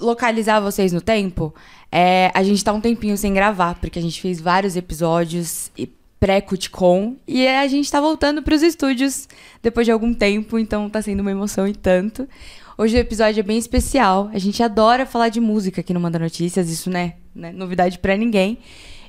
localizar vocês no tempo. É, a gente tá um tempinho sem gravar, porque a gente fez vários episódios pré-Cuticom e a gente tá voltando para os estúdios depois de algum tempo, então tá sendo uma emoção e tanto. Hoje o episódio é bem especial. A gente adora falar de música aqui no Manda Notícias, isso né, né novidade para ninguém.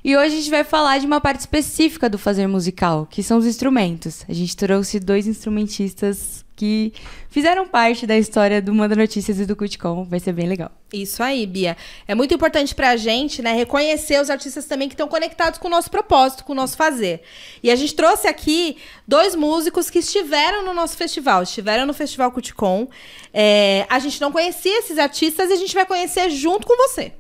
E hoje a gente vai falar de uma parte específica do fazer musical, que são os instrumentos. A gente trouxe dois instrumentistas que fizeram parte da história do Manda Notícias e do Cuticom. Vai ser bem legal. Isso aí, Bia. É muito importante pra gente, né, reconhecer os artistas também que estão conectados com o nosso propósito, com o nosso fazer. E a gente trouxe aqui dois músicos que estiveram no nosso festival, estiveram no Festival Cuticom. É, a gente não conhecia esses artistas e a gente vai conhecer junto com você.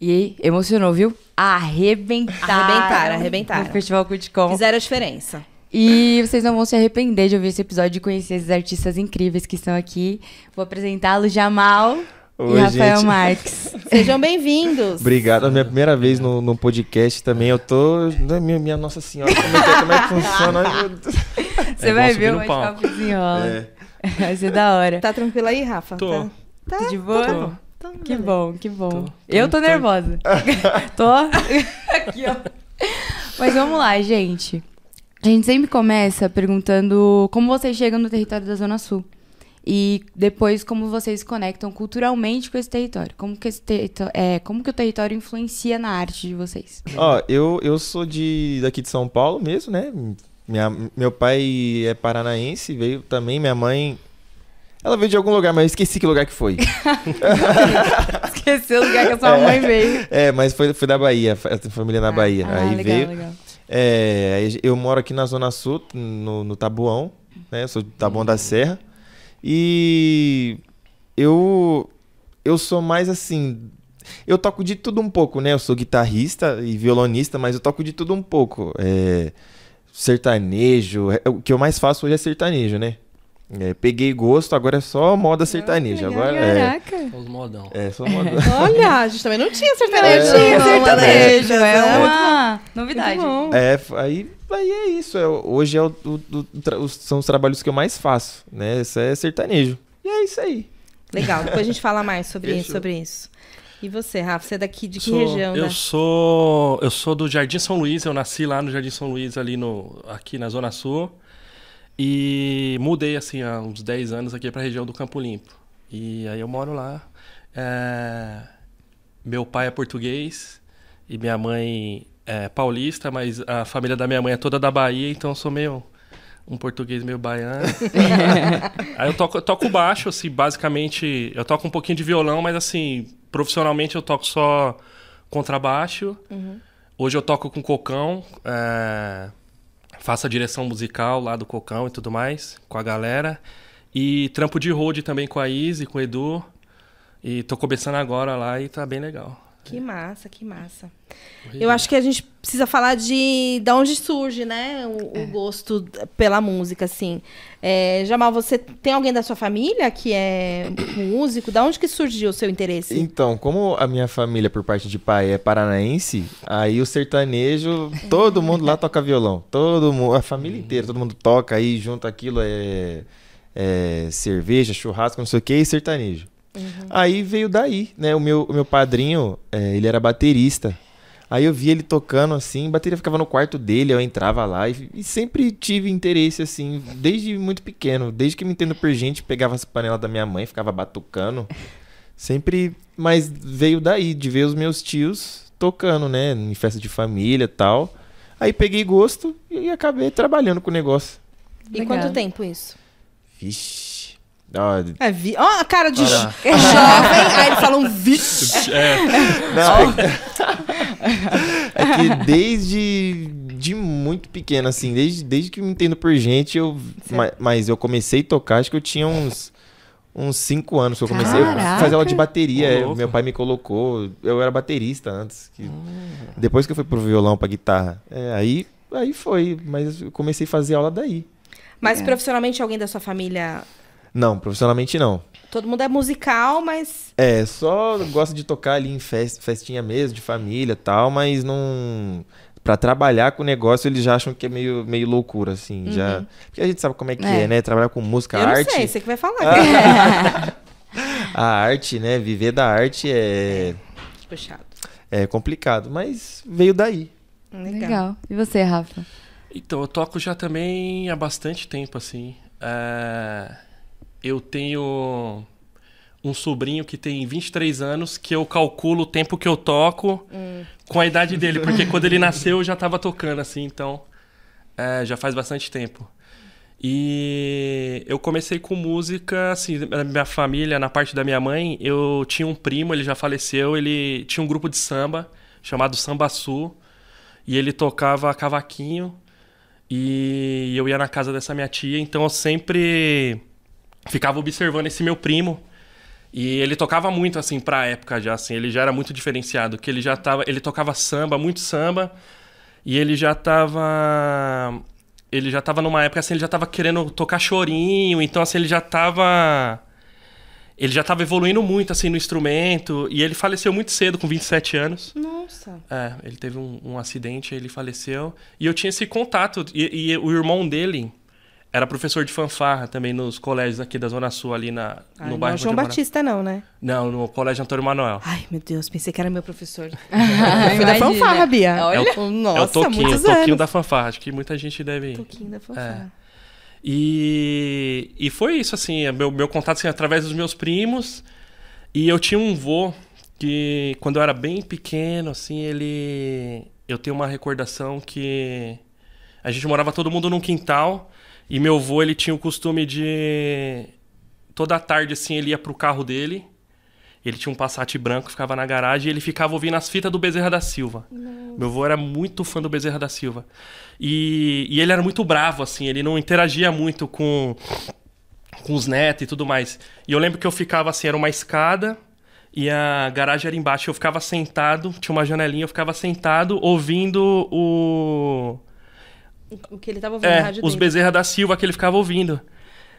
E emocionou, viu? Arrebentaram. Arrebentaram, arrebentaram. No Festival Cuticom. Fizeram a diferença. E vocês não vão se arrepender de ouvir esse episódio e conhecer esses artistas incríveis que estão aqui. Vou apresentá-los, Jamal Oi, e Rafael gente. Marques. Sejam bem-vindos. Obrigado. É a minha primeira vez no, no podcast também. Eu tô. né, Minha, minha Nossa Senhora, como é que, é? Como é que funciona? Você É vai ver o desenrola. É. Vai ser da hora. Tá tranquilo aí, Rafa? Tô. Tá, tá, Tudo de boa? tá bom. Então, Que beleza. bom, que bom. Tô. Eu tô Tô- nervosa. tô. Aqui, ó. Mas vamos lá, gente. A gente sempre começa perguntando como vocês chegam no território da Zona Sul. E depois como vocês se conectam culturalmente com esse território. Como que, esse território, é, como que o território influencia na arte de vocês? Ó, eu, eu sou de daqui de São Paulo mesmo, né? Minha, meu pai é paranaense, veio também. Minha mãe. Ela veio de algum lugar, mas eu esqueci que lugar que foi. Esqueceu o lugar que a sua mãe veio. É, mas foi, foi da Bahia, família na Bahia. Ah, Aí legal, veio. legal. É, eu moro aqui na Zona Sul, no, no Tabuão, né? Eu sou de Tabuão da Serra. E eu eu sou mais assim, eu toco de tudo um pouco, né? Eu sou guitarrista e violonista, mas eu toco de tudo um pouco. É, sertanejo, é, o que eu mais faço hoje é sertanejo, né? É, peguei gosto, agora é só moda sertaneja. Agora é, Caraca. Os modão. é só moda. Olha, a gente também não tinha Não sertanejo. tinha não, sertanejo, né? é uma novidade. É, aí, aí é isso. é, hoje é o, o- o- são os trabalhos que eu mais faço, né? Isso é sertanejo. E é isso aí. Legal, depois a gente fala mais sobre, Fechou. sobre isso. E você, Rafa, você é daqui de que Sou- região, eu né? sou eu sou do Jardim São Luís, eu nasci lá no Jardim São Luís ali no aqui na Zona Sul. E mudei assim há uns 10 anos aqui para a região do Campo Limpo. E aí eu moro lá. É, Meu pai é português e minha mãe é paulista, mas a família da minha mãe é toda da Bahia, então eu sou meio um português meio baiano. Aí eu toco, eu toco baixo, assim, basicamente. Eu toco um pouquinho de violão, mas assim, profissionalmente eu toco só contrabaixo. Hoje eu toco com cocão, é, faço a direção musical lá do cocão e tudo mais, com a galera. E trampo de road também com a Izzy, com o Edu. E tô começando agora lá e tá bem legal. Que massa, que massa. Eu acho que a gente precisa falar de de onde surge, né, o, É. o gosto pela música, assim. É, Jamal, você tem alguém da sua família que é músico? Da onde que surgiu o seu interesse? Então, como a minha família, por parte de pai, é paranaense, aí o sertanejo, todo mundo lá toca violão. Todo mundo, a família inteira, todo mundo toca aí, junto aquilo é, é cerveja, churrasco, não sei o que, e sertanejo. Aí veio daí, né? O meu, o meu padrinho, é, ele era baterista. Aí eu vi ele tocando assim, a bateria ficava no quarto dele, eu entrava lá e, e sempre tive interesse assim, desde muito pequeno, desde que me entendo por gente, pegava as panelas da minha mãe, ficava batucando. Sempre, mas veio daí, de ver os meus tios tocando, né, em festa de família e tal. Aí peguei gosto e acabei trabalhando com o negócio. E Legal. quanto tempo isso? Vixe. Ó, É, vi... Ó, a cara de Olha. jovem. Aí ele fala um vixe. É, Não, é que desde de muito pequeno, assim, desde, desde que me entendo por gente, eu, ma- mas eu comecei a tocar, acho que eu tinha uns, uns cinco anos que eu comecei a Caraca. fazer aula de bateria. É, louco. meu pai me colocou. Eu era baterista antes. que- Hum. Depois que eu fui pro violão, pra guitarra. É, aí, aí foi. Mas eu comecei a fazer aula daí. Mas profissionalmente alguém da sua família. Não, profissionalmente não. Todo mundo é musical, mas. É, só gosto de tocar ali em fest, festinha mesmo, de família e tal, mas não. Pra trabalhar com o negócio, eles já acham que é meio, meio loucura, assim. Já... Porque a gente sabe como é que é, É. né? Trabalhar com música, eu não arte. sei, você que vai falar. A arte, né? Viver da arte é, Puxado. é complicado, mas veio daí. Legal. Legal. E você, Rafa? Então, eu toco já também há bastante tempo, assim. É, Eu tenho um sobrinho que tem 23 anos, que eu calculo o tempo que eu toco com a idade dele, porque quando ele nasceu eu já tava tocando, assim, então é, já faz bastante tempo. E eu comecei com música, assim, na minha família, na parte da minha mãe, eu tinha um primo, ele já faleceu, ele tinha um grupo de samba chamado Samba Sul, e ele tocava cavaquinho, e eu ia na casa dessa minha tia, então eu sempre ficava observando esse meu primo. E ele tocava muito assim pra época já assim, ele já era muito diferenciado, que ele já tava, ele tocava samba, muito samba, e ele já tava ele já tava numa época assim, ele já tava querendo tocar chorinho, então assim, ele já tava ele já tava evoluindo muito assim no instrumento, e ele faleceu muito cedo com 27 anos. Nossa. É, ele teve um, um acidente, ele faleceu. E eu tinha esse contato. E, e o irmão dele era professor de fanfarra também nos colégios aqui da Zona Sul, ali na, Ai, no não bairro é João Batista, não, né? Não, no Colégio Antônio Manuel. Ai, meu Deus, pensei que era meu professor. Eu fui da fanfarra, Bia. Olha. Nossa, é o Toquinho, muitos o Toquinho anos. da fanfarra. Acho que muita gente deve... Toquinho da fanfarra. E, e foi isso, assim, é meu, meu contato assim, através dos meus primos. E eu tinha um vô que, quando eu era bem pequeno, assim, ele. Eu tenho uma recordação que a gente morava todo mundo num quintal e meu vô ele tinha o costume de. Toda tarde, assim, ele ia pro carro dele. Ele tinha um Passat branco, ficava na garagem e ele ficava ouvindo as fitas do Bezerra da Silva. Meu avô era muito fã do Bezerra da Silva. E, e ele era muito bravo, assim, ele não interagia muito com, com os netos e tudo mais. E eu lembro que eu ficava assim, era uma escada e a garagem era embaixo. Eu ficava sentado, tinha uma janelinha, eu ficava sentado ouvindo o. O que ele tava ouvindo É, rádio os dele. Bezerra da Silva que ele ficava ouvindo.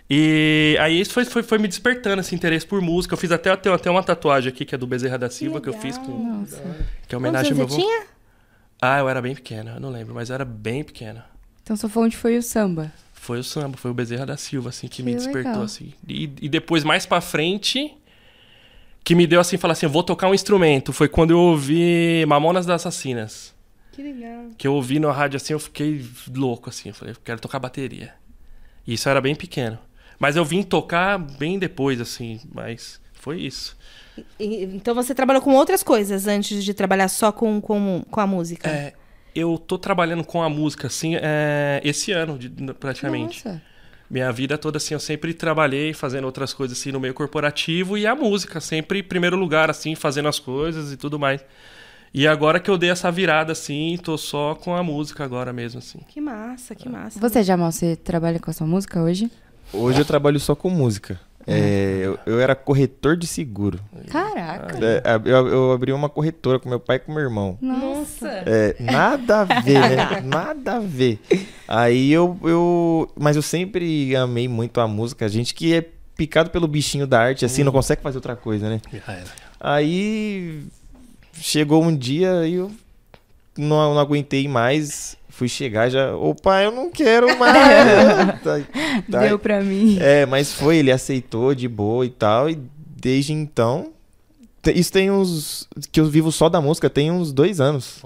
E aí isso foi, foi, foi me despertando esse interesse por música. Eu fiz até, até, até uma tatuagem aqui que é do Bezerra da Silva que, eu fiz com. Nossa. Que é homenagem ao meu avô. tinha? Ah, eu era bem pequena, eu não lembro, mas eu era bem pequena. Então sua fonte foi o samba. Foi o samba, foi o Bezerra da Silva, assim, que, me Que despertou, legal. assim. E, e depois, mais pra frente, que me deu, assim, falar assim, eu vou tocar um instrumento. Foi quando eu ouvi Mamonas das Assassinas. Que legal. Que eu ouvi na rádio, assim, eu fiquei louco, assim. Eu falei, eu quero tocar bateria. E isso era bem pequeno. Mas eu vim tocar bem depois, assim, mas foi isso. E- então você trabalhou com outras coisas antes de trabalhar só com, com, com a música? É, eu tô trabalhando com a música, assim, é, esse ano, de- praticamente. Nossa. Minha vida toda, assim, eu sempre trabalhei fazendo outras coisas, assim, no meio corporativo e a música, sempre em primeiro lugar, assim, fazendo as coisas e tudo mais. E agora que eu dei essa virada, assim, tô só com a música agora mesmo, assim. Que massa, que massa. Você, Jamal, você trabalha com a sua música hoje? Hoje eu trabalho só com música. É, eu, eu era corretor de seguro. Caraca. É, eu, eu abri uma corretora com meu pai e com meu irmão. Nossa. É, nada a ver, né? Nada a ver. Aí eu, eu. Mas eu sempre amei muito a música. A gente que é picado pelo bichinho da arte, assim, não consegue fazer outra coisa, né? Aí chegou um dia e eu não, não aguentei mais. Fui chegar já. Opa, eu não quero mais. Tá- tá- Deu pra mim. É, mas foi, ele aceitou de boa e tal. E desde então. Isso tem uns. Que eu vivo só da música, tem uns dois anos.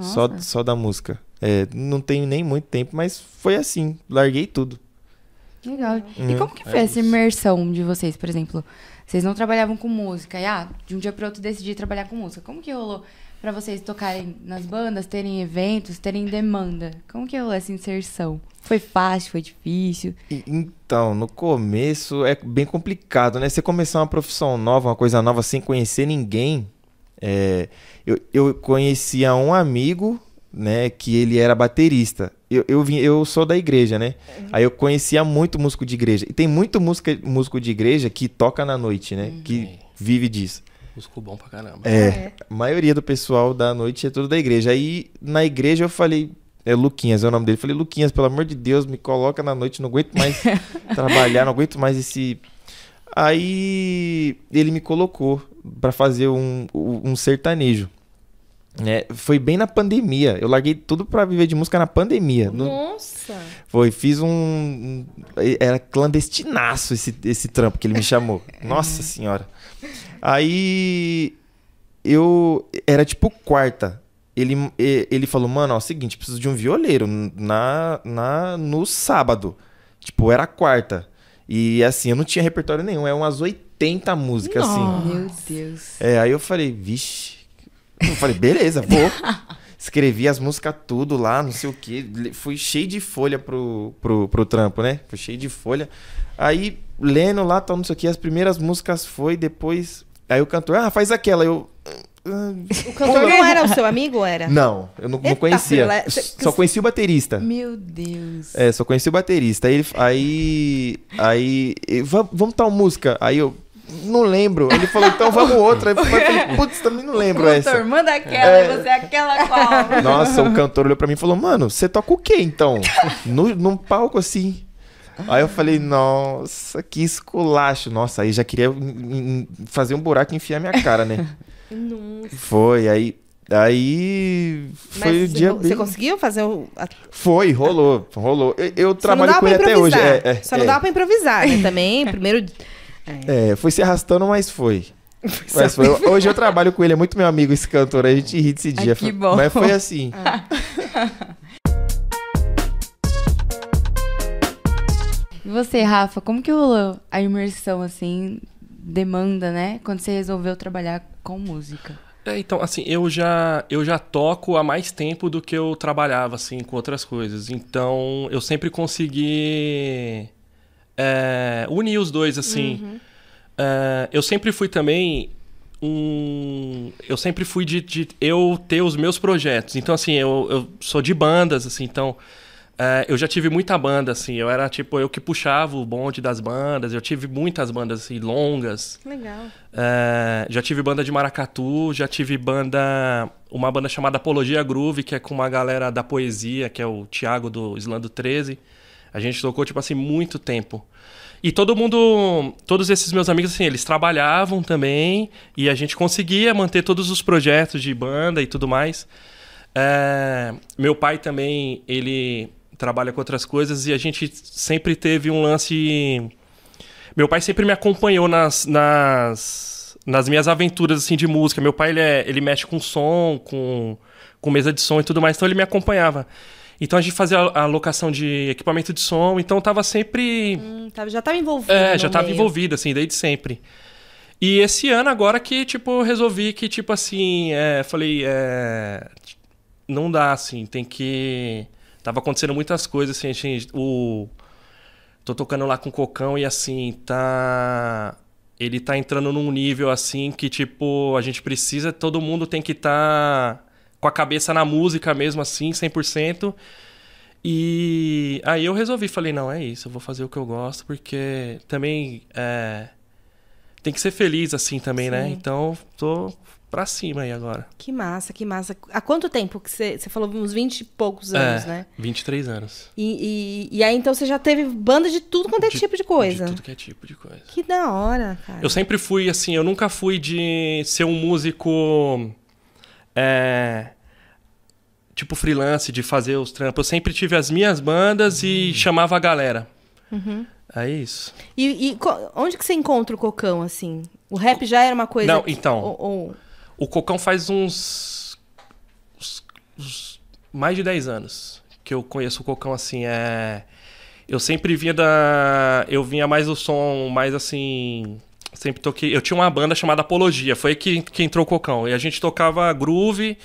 Só, Nossa. só da música. É, não tenho nem muito tempo, mas foi assim. Larguei tudo. Legal. E Uhum. como que foi essa imersão de vocês, por exemplo? Vocês não trabalhavam com música e, ah, de um dia pro outro decidi trabalhar com música. Como que rolou pra vocês tocarem nas bandas, terem eventos, terem demanda? Como que rolou essa inserção? Foi fácil, foi difícil? Então, no começo é bem complicado, né? Você começar uma profissão nova, uma coisa nova, sem conhecer ninguém. é, eu, eu conhecia um amigo, né, que ele era baterista. eu, eu, vim, eu sou da igreja, né? Uhum. Aí eu conhecia muito músico de igreja. E tem muito música, músico de igreja que toca na noite, né? Uhum. Que vive disso. Músico bom pra caramba. É, a maioria do pessoal da noite é tudo da igreja. Aí na igreja eu falei, é Luquinhas, é o nome dele. Eu falei, Luquinhas, pelo amor de Deus, me coloca na noite, não aguento mais trabalhar, não aguento mais esse. Aí ele me colocou pra fazer um, um sertanejo. É, foi bem na pandemia. Eu larguei tudo pra viver de música na pandemia. No- Nossa. foi, fiz um. Era clandestinaço esse, esse trampo que ele me chamou. Nossa senhora. Aí. Eu. Era tipo quarta. Ele, ele falou, mano, ó, é o seguinte, preciso de um violeiro na, na, no sábado. Tipo, era quarta. E assim, eu não tinha repertório nenhum. É umas 80 músicas, assim. Meu Deus. É, aí eu falei, vixe. Eu falei, beleza, vou. Escrevi as músicas tudo lá, não sei o quê. Fui cheio de folha pro, pro, pro trampo, né? Fui cheio de folha. Aí, lendo lá, tal, não sei o quê, as primeiras músicas foi, depois. Aí o cantor, ah, faz aquela. Eu. "Ah, O cantor não era o seu amigo ou era? Não, eu não, não conhecia. Só conheci o baterista. Meu Deus. É, só conheci o baterista. Aí, aí, aí, "Va- vamos tal música. Aí eu, não lembro. Ele falou, então vamos outra. Aí eu falei, putz, também não lembro Doutor, essa. manda aquela e você aquela qual? Nossa, o cantor olhou pra mim e falou, mano, você toca o quê então? No, num palco assim. Aí eu falei, nossa, que esculacho. Nossa, aí já queria fazer um buraco e enfiar minha cara, né? Nossa. Foi, aí. Aí foi Mas o dia você bem... conseguiu fazer o. Foi, rolou, rolou. Eu, eu trabalho com ele até hoje. É, é, Só não é. dava pra improvisar, né? Também, primeiro. É, foi se arrastando, mas foi. Mas foi. Hoje eu trabalho com ele, é muito meu amigo esse cantor, a gente ri desse dia. que bom. Mas foi assim. E você, Rafa, como que rolou a imersão, assim, demanda, né? Quando você resolveu trabalhar com música? É, então, assim, eu já, eu já toco há mais tempo do que eu trabalhava, assim, com outras coisas. Então, eu sempre consegui é, unir os dois, assim. É, eu sempre fui também um... Eu sempre fui de, de eu ter os meus projetos. Então, assim, eu, eu sou de bandas, assim, então... é, eu já tive muita banda, assim. Eu era, tipo, eu que puxava o bonde das bandas. Eu tive muitas bandas, assim, longas. Legal. É, já tive banda de maracatu, já tive banda. Uma banda chamada Apologia Groove, que é com uma galera da poesia, que é o Thiago do Islando 13. A gente tocou, tipo assim, muito tempo. E todo mundo. Todos esses meus amigos, assim, eles trabalhavam também. E a gente conseguia manter todos os projetos de banda e tudo mais. É, meu pai também, ele trabalha com outras coisas e a gente sempre teve um lance. Meu pai sempre me acompanhou nas, nas, nas minhas aventuras assim de música. Meu pai ele, é- ele mexe com som, com, com mesa de som e tudo mais, então ele me acompanhava. Então a gente fazia a, locação de equipamento de som, então tava sempre Hum, já tava envolvido. é, já tava meio. envolvido, assim, desde sempre. E esse ano agora que, tipo, resolvi que, tipo assim, é, falei, é, não dá, assim, tem que... Tava acontecendo muitas coisas, assim, a gente, o... Tô tocando lá com o Cocão e, assim, tá... Ele tá entrando num nível, assim, que, tipo, a gente precisa, todo mundo tem que estar com a cabeça na música mesmo, assim, 100%. E aí eu resolvi, falei, não, é isso, eu vou fazer o que eu gosto, porque também é, tem que ser feliz assim também, né? Sim. Então, tô pra cima aí agora. Que massa, que massa. Há quanto tempo que você, você falou? Uns 20 e poucos anos, é, né? 23 anos. E, e, e aí, então, você já teve banda de tudo quanto é De- tipo de coisa. De tudo que é tipo de coisa. Que da hora, cara. Eu sempre fui assim, eu nunca fui de ser um músico é, tipo freelance, de fazer os trampos. Eu sempre tive as minhas bandas e chamava a galera. Uhum. É isso. E, e onde que você encontra o cocão, assim? O rap já era uma coisa. Não, que- então. ou- ou- O Cocão faz uns, uns- uns mais de 10 anos que eu conheço o Cocão assim, é eu sempre vinha da eu vinha mais do som mais assim, sempre toquei, eu tinha uma banda chamada Apologia, foi que que entrou o Cocão. E a gente tocava groove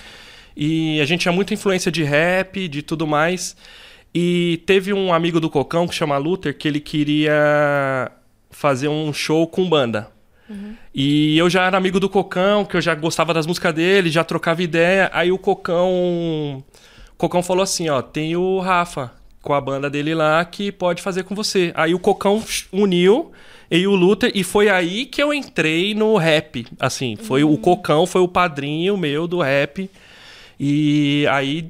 e a gente tinha muita influência de rap, de tudo mais. E teve um amigo do Cocão que chama Luther que ele queria fazer um show com banda. E eu já era amigo do Cocão, que eu já gostava das músicas dele, já trocava ideia. Aí o Cocão. Cocão falou assim, ó, tem o Rafa com a banda dele lá que pode fazer com você. Aí o Cocão uniu e o Luther e foi aí que eu entrei no rap, assim, foi o Cocão foi o padrinho meu do rap. E aí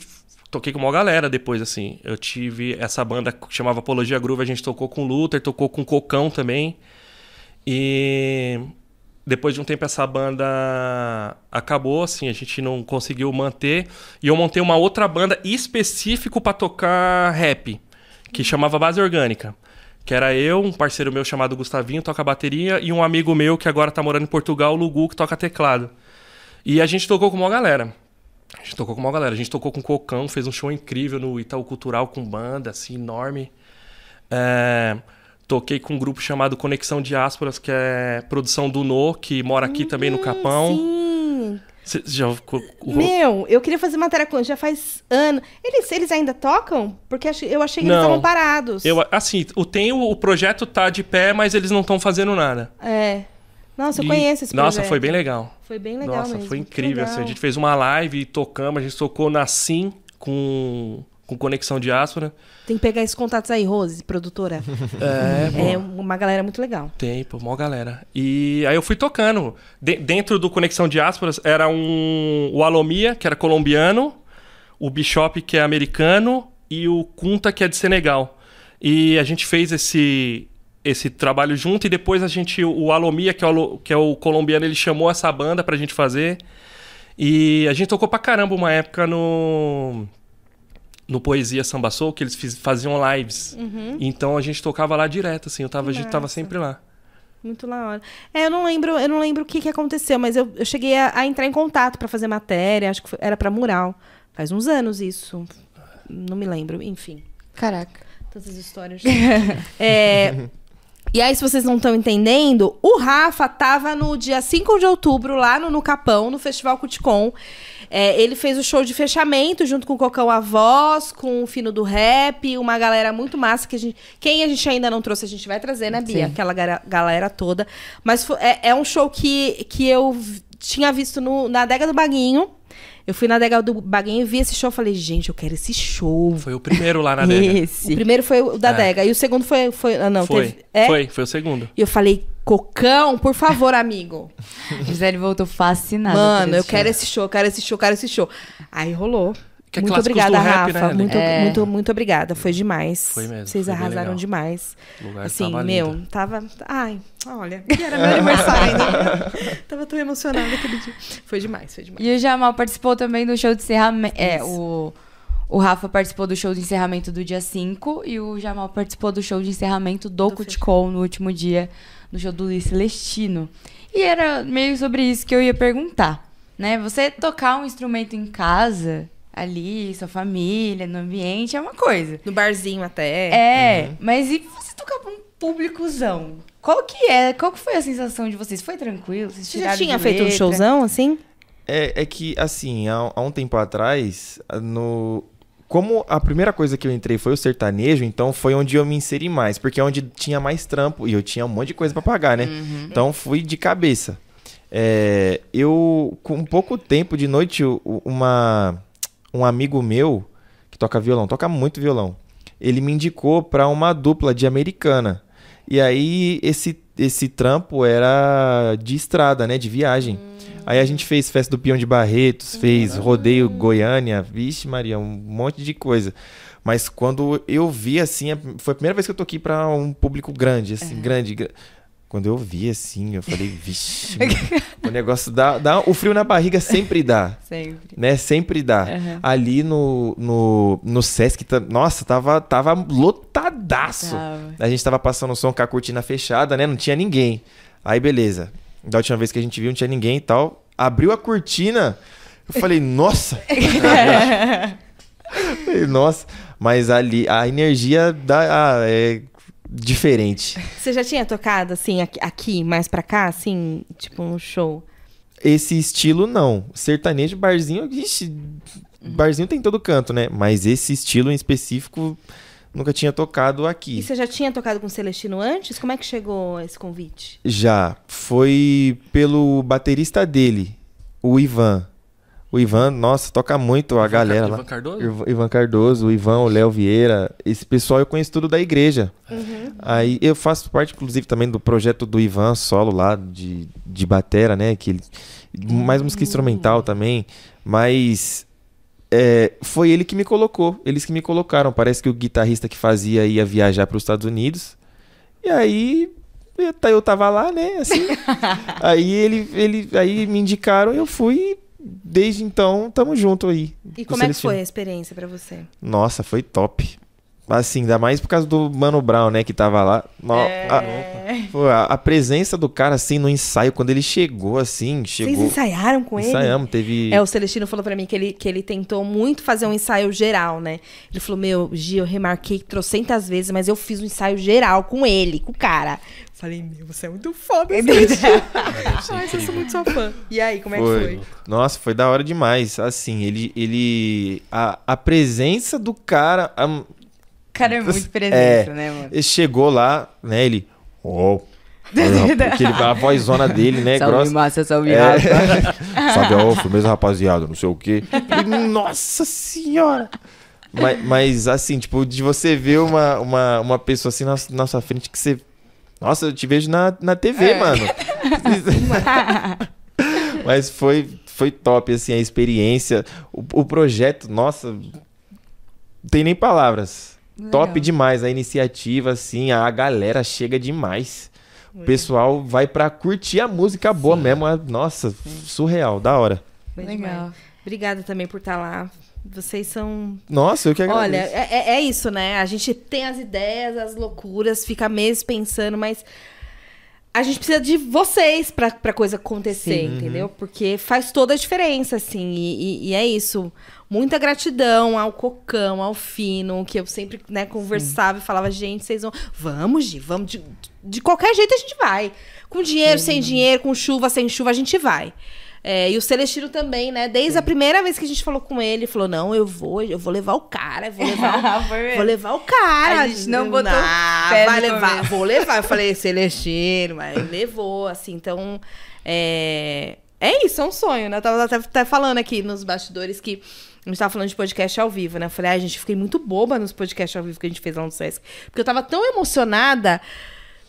toquei com uma galera depois, assim. Eu tive essa banda que chamava Apologia Groove, a gente tocou com Luther, tocou com Cocão também. E depois de um tempo essa banda acabou, assim, a gente não conseguiu manter. E eu montei uma outra banda específico para tocar rap, que chamava Base Orgânica. Que era eu, um parceiro meu chamado Gustavinho, toca bateria, e um amigo meu que agora tá morando em Portugal, o Lugu, que toca teclado. E a gente tocou com uma galera. A gente tocou com uma galera. A gente tocou com o Cocão, fez um show incrível no Itaú Cultural com banda, assim, enorme. É, toquei com um grupo chamado Conexão Diásporas, que é produção do No, que mora aqui também no Capão. Sim. Cê já, Meu, eu queria fazer matéria com eles já faz anos. Eles, eles ainda tocam? Porque eu achei que eles Não. estavam parados. eu, assim, o, tem o, o projeto tá de pé, mas eles não estão fazendo nada. É. Nossa, eu E- conheço esse Nossa, projeto. foi bem legal. Foi bem legal Nossa, mesmo. foi incrível. Assim, a gente fez uma live e tocamos, a gente tocou na Sim com, com Conexão Diáspora. Tem que pegar esses contatos aí, Rose, produtora. É, é uma galera muito legal. Tem, pô, mó galera. E aí eu fui tocando. De- dentro do Conexão Diásporas era um o Alomia, que era colombiano, o Bishop, que é americano, e o Kunta, que é de Senegal. E a gente fez esse esse trabalho junto e depois a gente o Alomia, que é o, que é o colombiano, ele chamou essa banda pra gente fazer. E a gente tocou pra caramba uma época no no Poesia Samba Soul, que eles fiz- faziam lives. Então a gente tocava lá direto assim, eu tava, a gente tava sempre lá. Muito na hora. É, eu não lembro, eu não lembro o que, que aconteceu, mas eu, eu cheguei a, a entrar em contato pra fazer matéria, acho que foi- era pra mural. Faz uns anos isso. Não me lembro, enfim. Caraca. Tantas histórias. É, e aí, se vocês não estão entendendo, o Rafa tava no dia 5 de outubro, lá no, no Capão, no Festival Cuticom. É, ele fez o show de fechamento junto com o Cocão A Voz, com o Fino do Rap, uma galera muito massa que a gente. Quem a gente ainda não trouxe, a gente vai trazer, né, Bia? Sim. Aquela galera toda. Mas é, é um show que, que eu tinha visto no, na adega do Baguinho. Eu fui na adega do Baguinho e vi esse show. Falei, gente, eu quero esse show. Foi o primeiro lá na adega. O Esse. primeiro foi o da É. adega. E o segundo foi. foi ah, não, foi, teve. É? foi, foi o segundo. E eu falei, Cocão, por favor, amigo. Gisele voltou fascinada. Mano, eu esse quero show. esse show, quero esse show, quero esse show. Aí rolou. Que é muito obrigada, do rap, Rafa. né, muito, É. muito, muito obrigada. Foi demais. Foi mesmo, Vocês foi arrasaram demais. O lugar Assim, tava meu, lindo. tava. Ai, olha. e Era meu aniversário ainda. tava tão emocionada aquele dia. Foi demais, foi demais. E o Jamal participou também do show de encerramento. É, o, o Rafa participou do show de encerramento do dia 5 e o Jamal participou do show de encerramento do, Do no último dia, no show do Luiz Celestino. E era meio sobre isso que eu ia perguntar, né? Você tocar um instrumento em casa, ali, sua família, no ambiente, é uma coisa. No barzinho até. É, mas e você tocar pra um públicozão? Qual que é? Qual que foi a sensação de vocês? Foi tranquilo? Vocês Você já tinha de feito um letra? showzão assim? É, é que, assim, há, há um tempo atrás, no... Como a primeira coisa que eu entrei foi o sertanejo, então foi onde eu me inseri mais, porque é onde tinha mais trampo e eu tinha um monte de coisa pra pagar, né? Então fui de cabeça. É, eu, com pouco tempo de noite, uma, um amigo meu que toca violão, toca muito violão, ele me indicou pra uma dupla de americana. E aí esse, esse trampo era de estrada, né? De viagem. Aí a gente fez festa do Peão de Barretos, fez rodeio Goiânia, vixe Maria, um monte de coisa. Mas quando eu vi assim, foi a primeira vez que eu toquei pra um público grande, assim, grande, gra- Quando eu vi assim, eu falei, vixe, o negócio dá, dá. O frio na barriga sempre dá Sempre. né? Sempre dá. Aham. Ali no, no, no Sesc, nossa, tava, tava lotadaço. Tava. A gente tava passando o som com a cortina fechada, né? Não tinha ninguém. Aí, beleza. Da última vez que a gente viu, não tinha ninguém e tal. Abriu a cortina, eu falei, nossa! Falei, nossa, mas ali a energia da, ah, é diferente. Você já tinha tocado assim, aqui, mais pra cá, assim, tipo um show? Esse estilo, não. Sertanejo, barzinho, ixi, barzinho tem em todo canto, né? Mas esse estilo em específico, nunca tinha tocado E aqui. você já tinha tocado com o Celestino antes? Como é que chegou esse convite? Já. Foi pelo baterista dele, o Ivan. O Ivan, nossa, toca muito a Ivan galera Car- lá. Ivan Cardoso? Ivan- Ivan Cardoso, o Ivan, o Léo Vieira. Esse pessoal eu conheço tudo da igreja. Aí eu faço parte, inclusive, também do projeto do Ivan solo lá, de, de batera, né? Que ele, mais música instrumental também. Mas é, foi ele que me colocou. Eles que me colocaram. Parece que o guitarrista que fazia ia viajar para os Estados Unidos. E aí eu tava lá, né? Assim. aí ele, ele, aí me indicaram, eu fui. Desde então, tamo junto aí. E como é que foi a experiência pra você? Nossa, foi top. Assim, ainda mais por causa do Mano Brown, né, que tava lá. É. a, a- presença do cara, assim, no ensaio, quando ele chegou, assim, chegou... Vocês ensaiaram com ele? Ensaiamos, teve... É, o Celestino falou pra mim que ele, que ele tentou muito fazer um ensaio geral, né? Ele falou, meu, Gi, eu remarquei trocentas vezes, mas eu fiz um ensaio geral com ele, com o cara. Falei, meu, você é muito foda, Celestino. Ai, eu sou muito sua fã. E aí, como é que foi? Nossa, foi da hora demais. Assim, ele... ele a, a presença do cara... a- O cara é muito É. presença, né, mano? ele chegou lá, né, ele... Oh, aquele, a vozona dele, né, salve grossa. massa, salve É. Sabe, ó, firmeza, rapaziada, não sei o quê. E, nossa senhora! Mas, mas, assim, tipo, de você ver uma, uma, uma pessoa assim na, na sua frente que você. Nossa, eu te vejo na, na TV, É. mano. mas foi, foi top, assim, a experiência. O, o projeto, nossa. Não tem nem palavras. Top Legal. demais a iniciativa, assim, a galera chega demais. O pessoal vai pra curtir a música boa mesmo. a- Nossa, surreal, da hora. Foi Legal. demais. Obrigada também por estar lá. Vocês são Nossa, eu que agradeço. Olha, é, é- é isso, né? A gente tem as ideias, as loucuras, fica meses pensando, mas a gente precisa de vocês pra, pra coisa acontecer, entendeu? Porque faz toda a diferença, assim. E, e- e é isso. Muita gratidão ao Cocão, ao Fino, que eu sempre né, conversava e falava, gente, vocês vão. Vamos, Gi, vamos. De, de qualquer jeito a gente vai. Com dinheiro, sem dinheiro, com chuva, sem chuva, a gente vai. É, e o Celestino também, né? Desde a primeira vez que a gente falou com ele, ele falou: não, eu vou, eu vou levar o cara, vou levar mesmo. Vou levar o cara. A gente não botou Ah, vai levar. começo. Vou levar. Eu falei, Celestino, mas ele levou, assim. Então, é... É isso, é um sonho, né? Eu tava até, até falando aqui nos bastidores que a gente tava falando de podcast ao vivo, né? Eu falei, ai, gente, fiquei muito boba nos podcasts ao vivo que a gente fez lá no Sesc. Porque eu tava tão emocionada,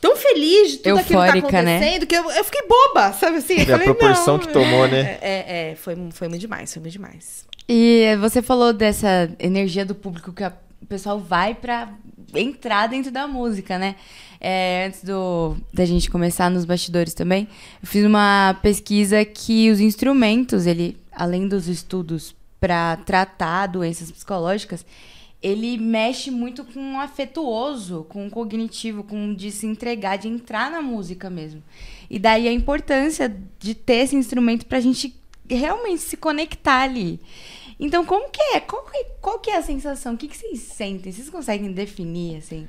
tão feliz de tudo aquilo que tá Eufórica, né? acontecendo, que eu, eu fiquei boba, sabe assim? Eu E a falei, proporção não, que tomou, né? É, é, é, foi, foi muito demais, foi muito demais. E você falou dessa energia do público que a- o pessoal vai pra entrar dentro da música, né? É, antes do, da gente começar nos bastidores também, eu fiz uma pesquisa que os instrumentos, ele, além dos estudos para tratar doenças psicológicas, ele mexe muito com o afetuoso, com o cognitivo, com o de se entregar, de entrar na música mesmo. E daí a importância de ter esse instrumento pra gente realmente se conectar ali. Então, como que é? Qual que, qual que é a sensação? O que, que vocês sentem? Vocês conseguem definir, assim,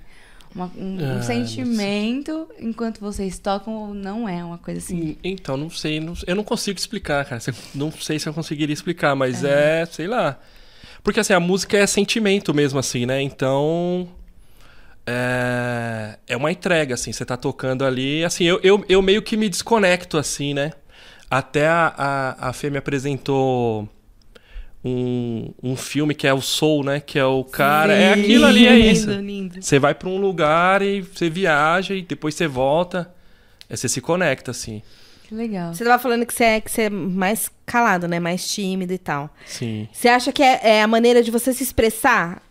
uma- um, um Ah, não sentimento enquanto vocês tocam ou não é uma coisa assim? Hum, Então, não sei, não- eu não consigo explicar, cara. Não sei se eu conseguiria explicar, mas é, sei lá. Porque assim, a música é sentimento mesmo, assim, né? Então. É, é uma entrega, assim, você tá tocando ali. Assim, eu, eu, eu meio que me desconecto, assim, né? Até a, a, a Fê me apresentou um, um filme que é o Soul, né? Que é o cara. É aquilo ali, é isso. Lindo. Você vai pra um lugar e você viaja e depois você volta. Aí você se conecta, assim. Que legal. Você tava falando que você, é, que você é mais calado, né? Mais tímido e tal. Sim. Você acha que é, é a maneira de você se expressar?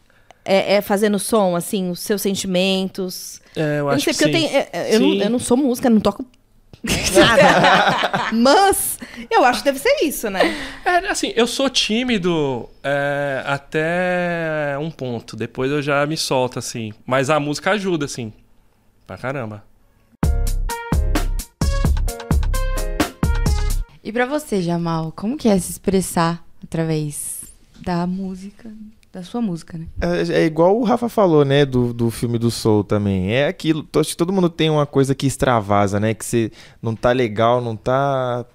É, é fazendo som, assim, os seus sentimentos? É, eu, Eu, acho não sei, que porque eu sim. tenho. é, é, Eu, não, Sim. eu não sou música, não toco nada. Mas eu acho que deve ser isso, né? É, assim, eu sou tímido é, até um ponto. Depois eu já me solto, assim. Mas a música ajuda, assim. Pra caramba. E pra você, Jamal, como que é se expressar através da música, da sua música, né? É, é igual o Rafa falou, né, do, do filme do Soul também. É aquilo, acho que todo mundo tem uma coisa que extravasa, né, que você não tá legal, não tá...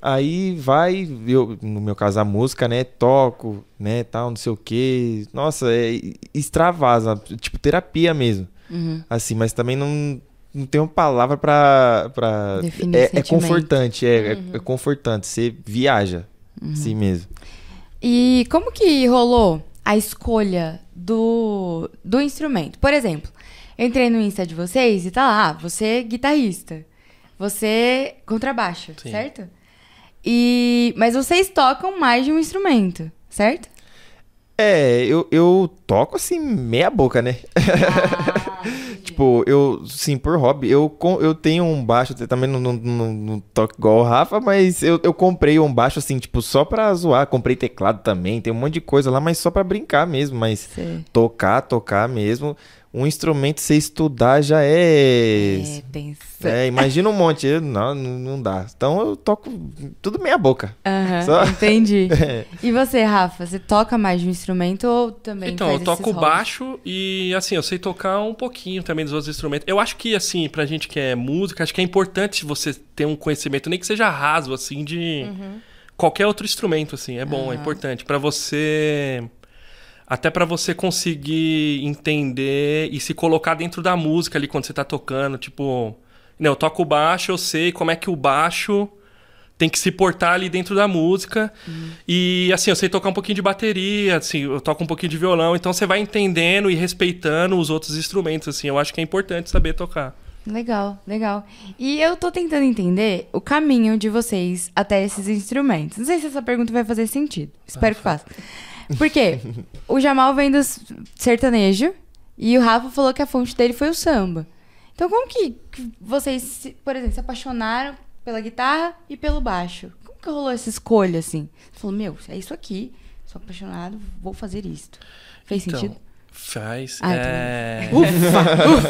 Aí vai, eu, no meu caso a música, né, toco, né, tal, não sei o quê. Nossa, é, extravasa, tipo terapia mesmo. Uhum. Assim, mas também não, não tem uma palavra pra... pra Definir é, é confortante, é, é- é confortante, você viaja. Assim mesmo. E como que rolou a escolha do, do instrumento? Por exemplo, eu entrei no Insta de vocês e tá lá, ah, você é guitarrista, você contrabaixo, Sim. certo? E mas vocês tocam mais de um instrumento, certo? É, eu, eu toco assim, meia boca, né? tipo, eu, sim, por hobby, eu, com- eu tenho um baixo, também não, não, não, não toco igual o Rafa, mas eu, eu comprei um baixo assim, tipo, só pra zoar. Comprei teclado também, tem um monte de coisa lá, mas só pra brincar mesmo. Mas Sei. tocar, tocar mesmo. Um instrumento, você estudar já é. É, pensa. É, imagina um monte. Eu- não, não não dá. Então eu toco tudo meia boca. Aham, Só- entendi. E você, Rafa, você toca mais de um instrumento ou também Então, faz eu toco baixo e, assim, eu sei tocar um pouquinho também dos outros instrumentos. Eu acho que, assim, pra gente que é música, acho que é importante você ter um conhecimento, nem que seja raso, assim, de qualquer outro instrumento, assim. É bom, é importante. Pra você. Até pra você conseguir entender e se colocar dentro da música ali quando você tá tocando. Tipo, não, eu toco baixo, eu sei como é que o baixo tem que se portar ali dentro da música. E assim, eu sei tocar um pouquinho de bateria, assim, eu toco um pouquinho de violão, então você vai entendendo e respeitando os outros instrumentos, assim. Eu acho que é importante saber tocar. Legal, legal. E eu tô tentando entender o caminho de vocês até esses instrumentos. Não sei se essa pergunta vai fazer sentido. Espero que faça. Porque o Jamal vem do sertanejo e o Rafa falou que a fonte dele foi o samba. Então, como que vocês, se- por exemplo, se apaixonaram pela guitarra e pelo baixo? Como que rolou essa escolha, assim? Você falou, meu, é isso aqui, sou apaixonado, vou fazer isto. Fez Então, sentido? Faz. Ah, é...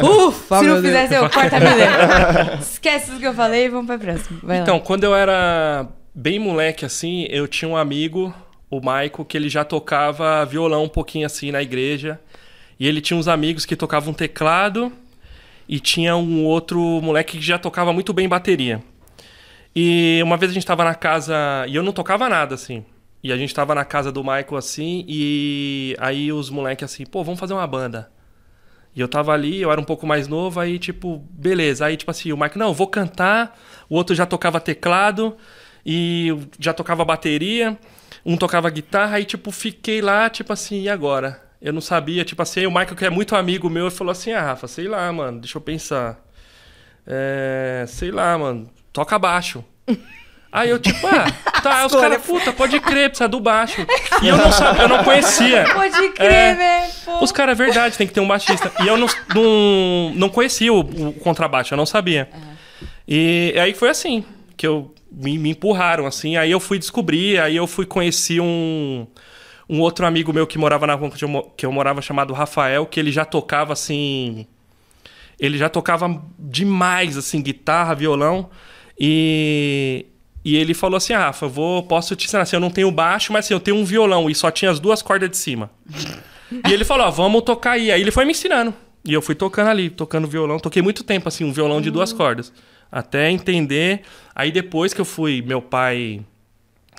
Ufa, Se meu não fizesse, eu corta a minha Esquece o que eu falei e vamos pra próxima. Vai lá. Então, quando eu era bem moleque, assim, eu tinha um amigo, o Maico, que ele já tocava violão um pouquinho assim na igreja. E ele tinha uns amigos que tocavam teclado. E tinha um outro moleque que já tocava muito bem bateria. E uma vez a gente tava na casa. E eu não tocava nada, assim. E a gente tava na casa do Michael assim. E aí os moleques assim, pô, vamos fazer uma banda. E eu tava ali, eu era um pouco mais novo, aí, tipo, beleza. Aí, tipo assim, o Michael, não, vou cantar. O outro já tocava teclado e já tocava bateria. Um tocava guitarra, aí, tipo, fiquei lá, tipo assim, e agora? Eu não sabia, tipo assim, o Michael, que é muito amigo meu, falou assim: ah, Rafa, sei lá, mano, deixa eu pensar. É, sei lá, mano, toca baixo. Aí eu, tipo, ah, tá, os caras, puta, pode crer, precisa do baixo. E eu não sabia, eu não conhecia. Pode crer, É. né? Pô. Os caras, é verdade, tem que ter um baixista. E eu não, não, não conhecia o, o contrabaixo, eu não sabia. E aí foi assim, que eu me, me empurraram, assim. Aí eu fui descobrir, aí eu fui conhecer um, um outro amigo meu que morava na rua que eu, que eu morava, chamado Rafael, que ele já tocava, assim... Ele já tocava demais, assim, guitarra, violão. E... E ele falou assim, ah, Rafa, vou, posso te ensinar. Assim, eu não tenho baixo, mas assim, eu tenho um violão e só tinha as duas cordas de cima. E ele falou, ó, vamos tocar aí. Aí ele foi me ensinando. E eu fui tocando ali, tocando violão. Toquei muito tempo, assim, um violão de duas cordas. Até entender. Aí depois que eu fui, meu pai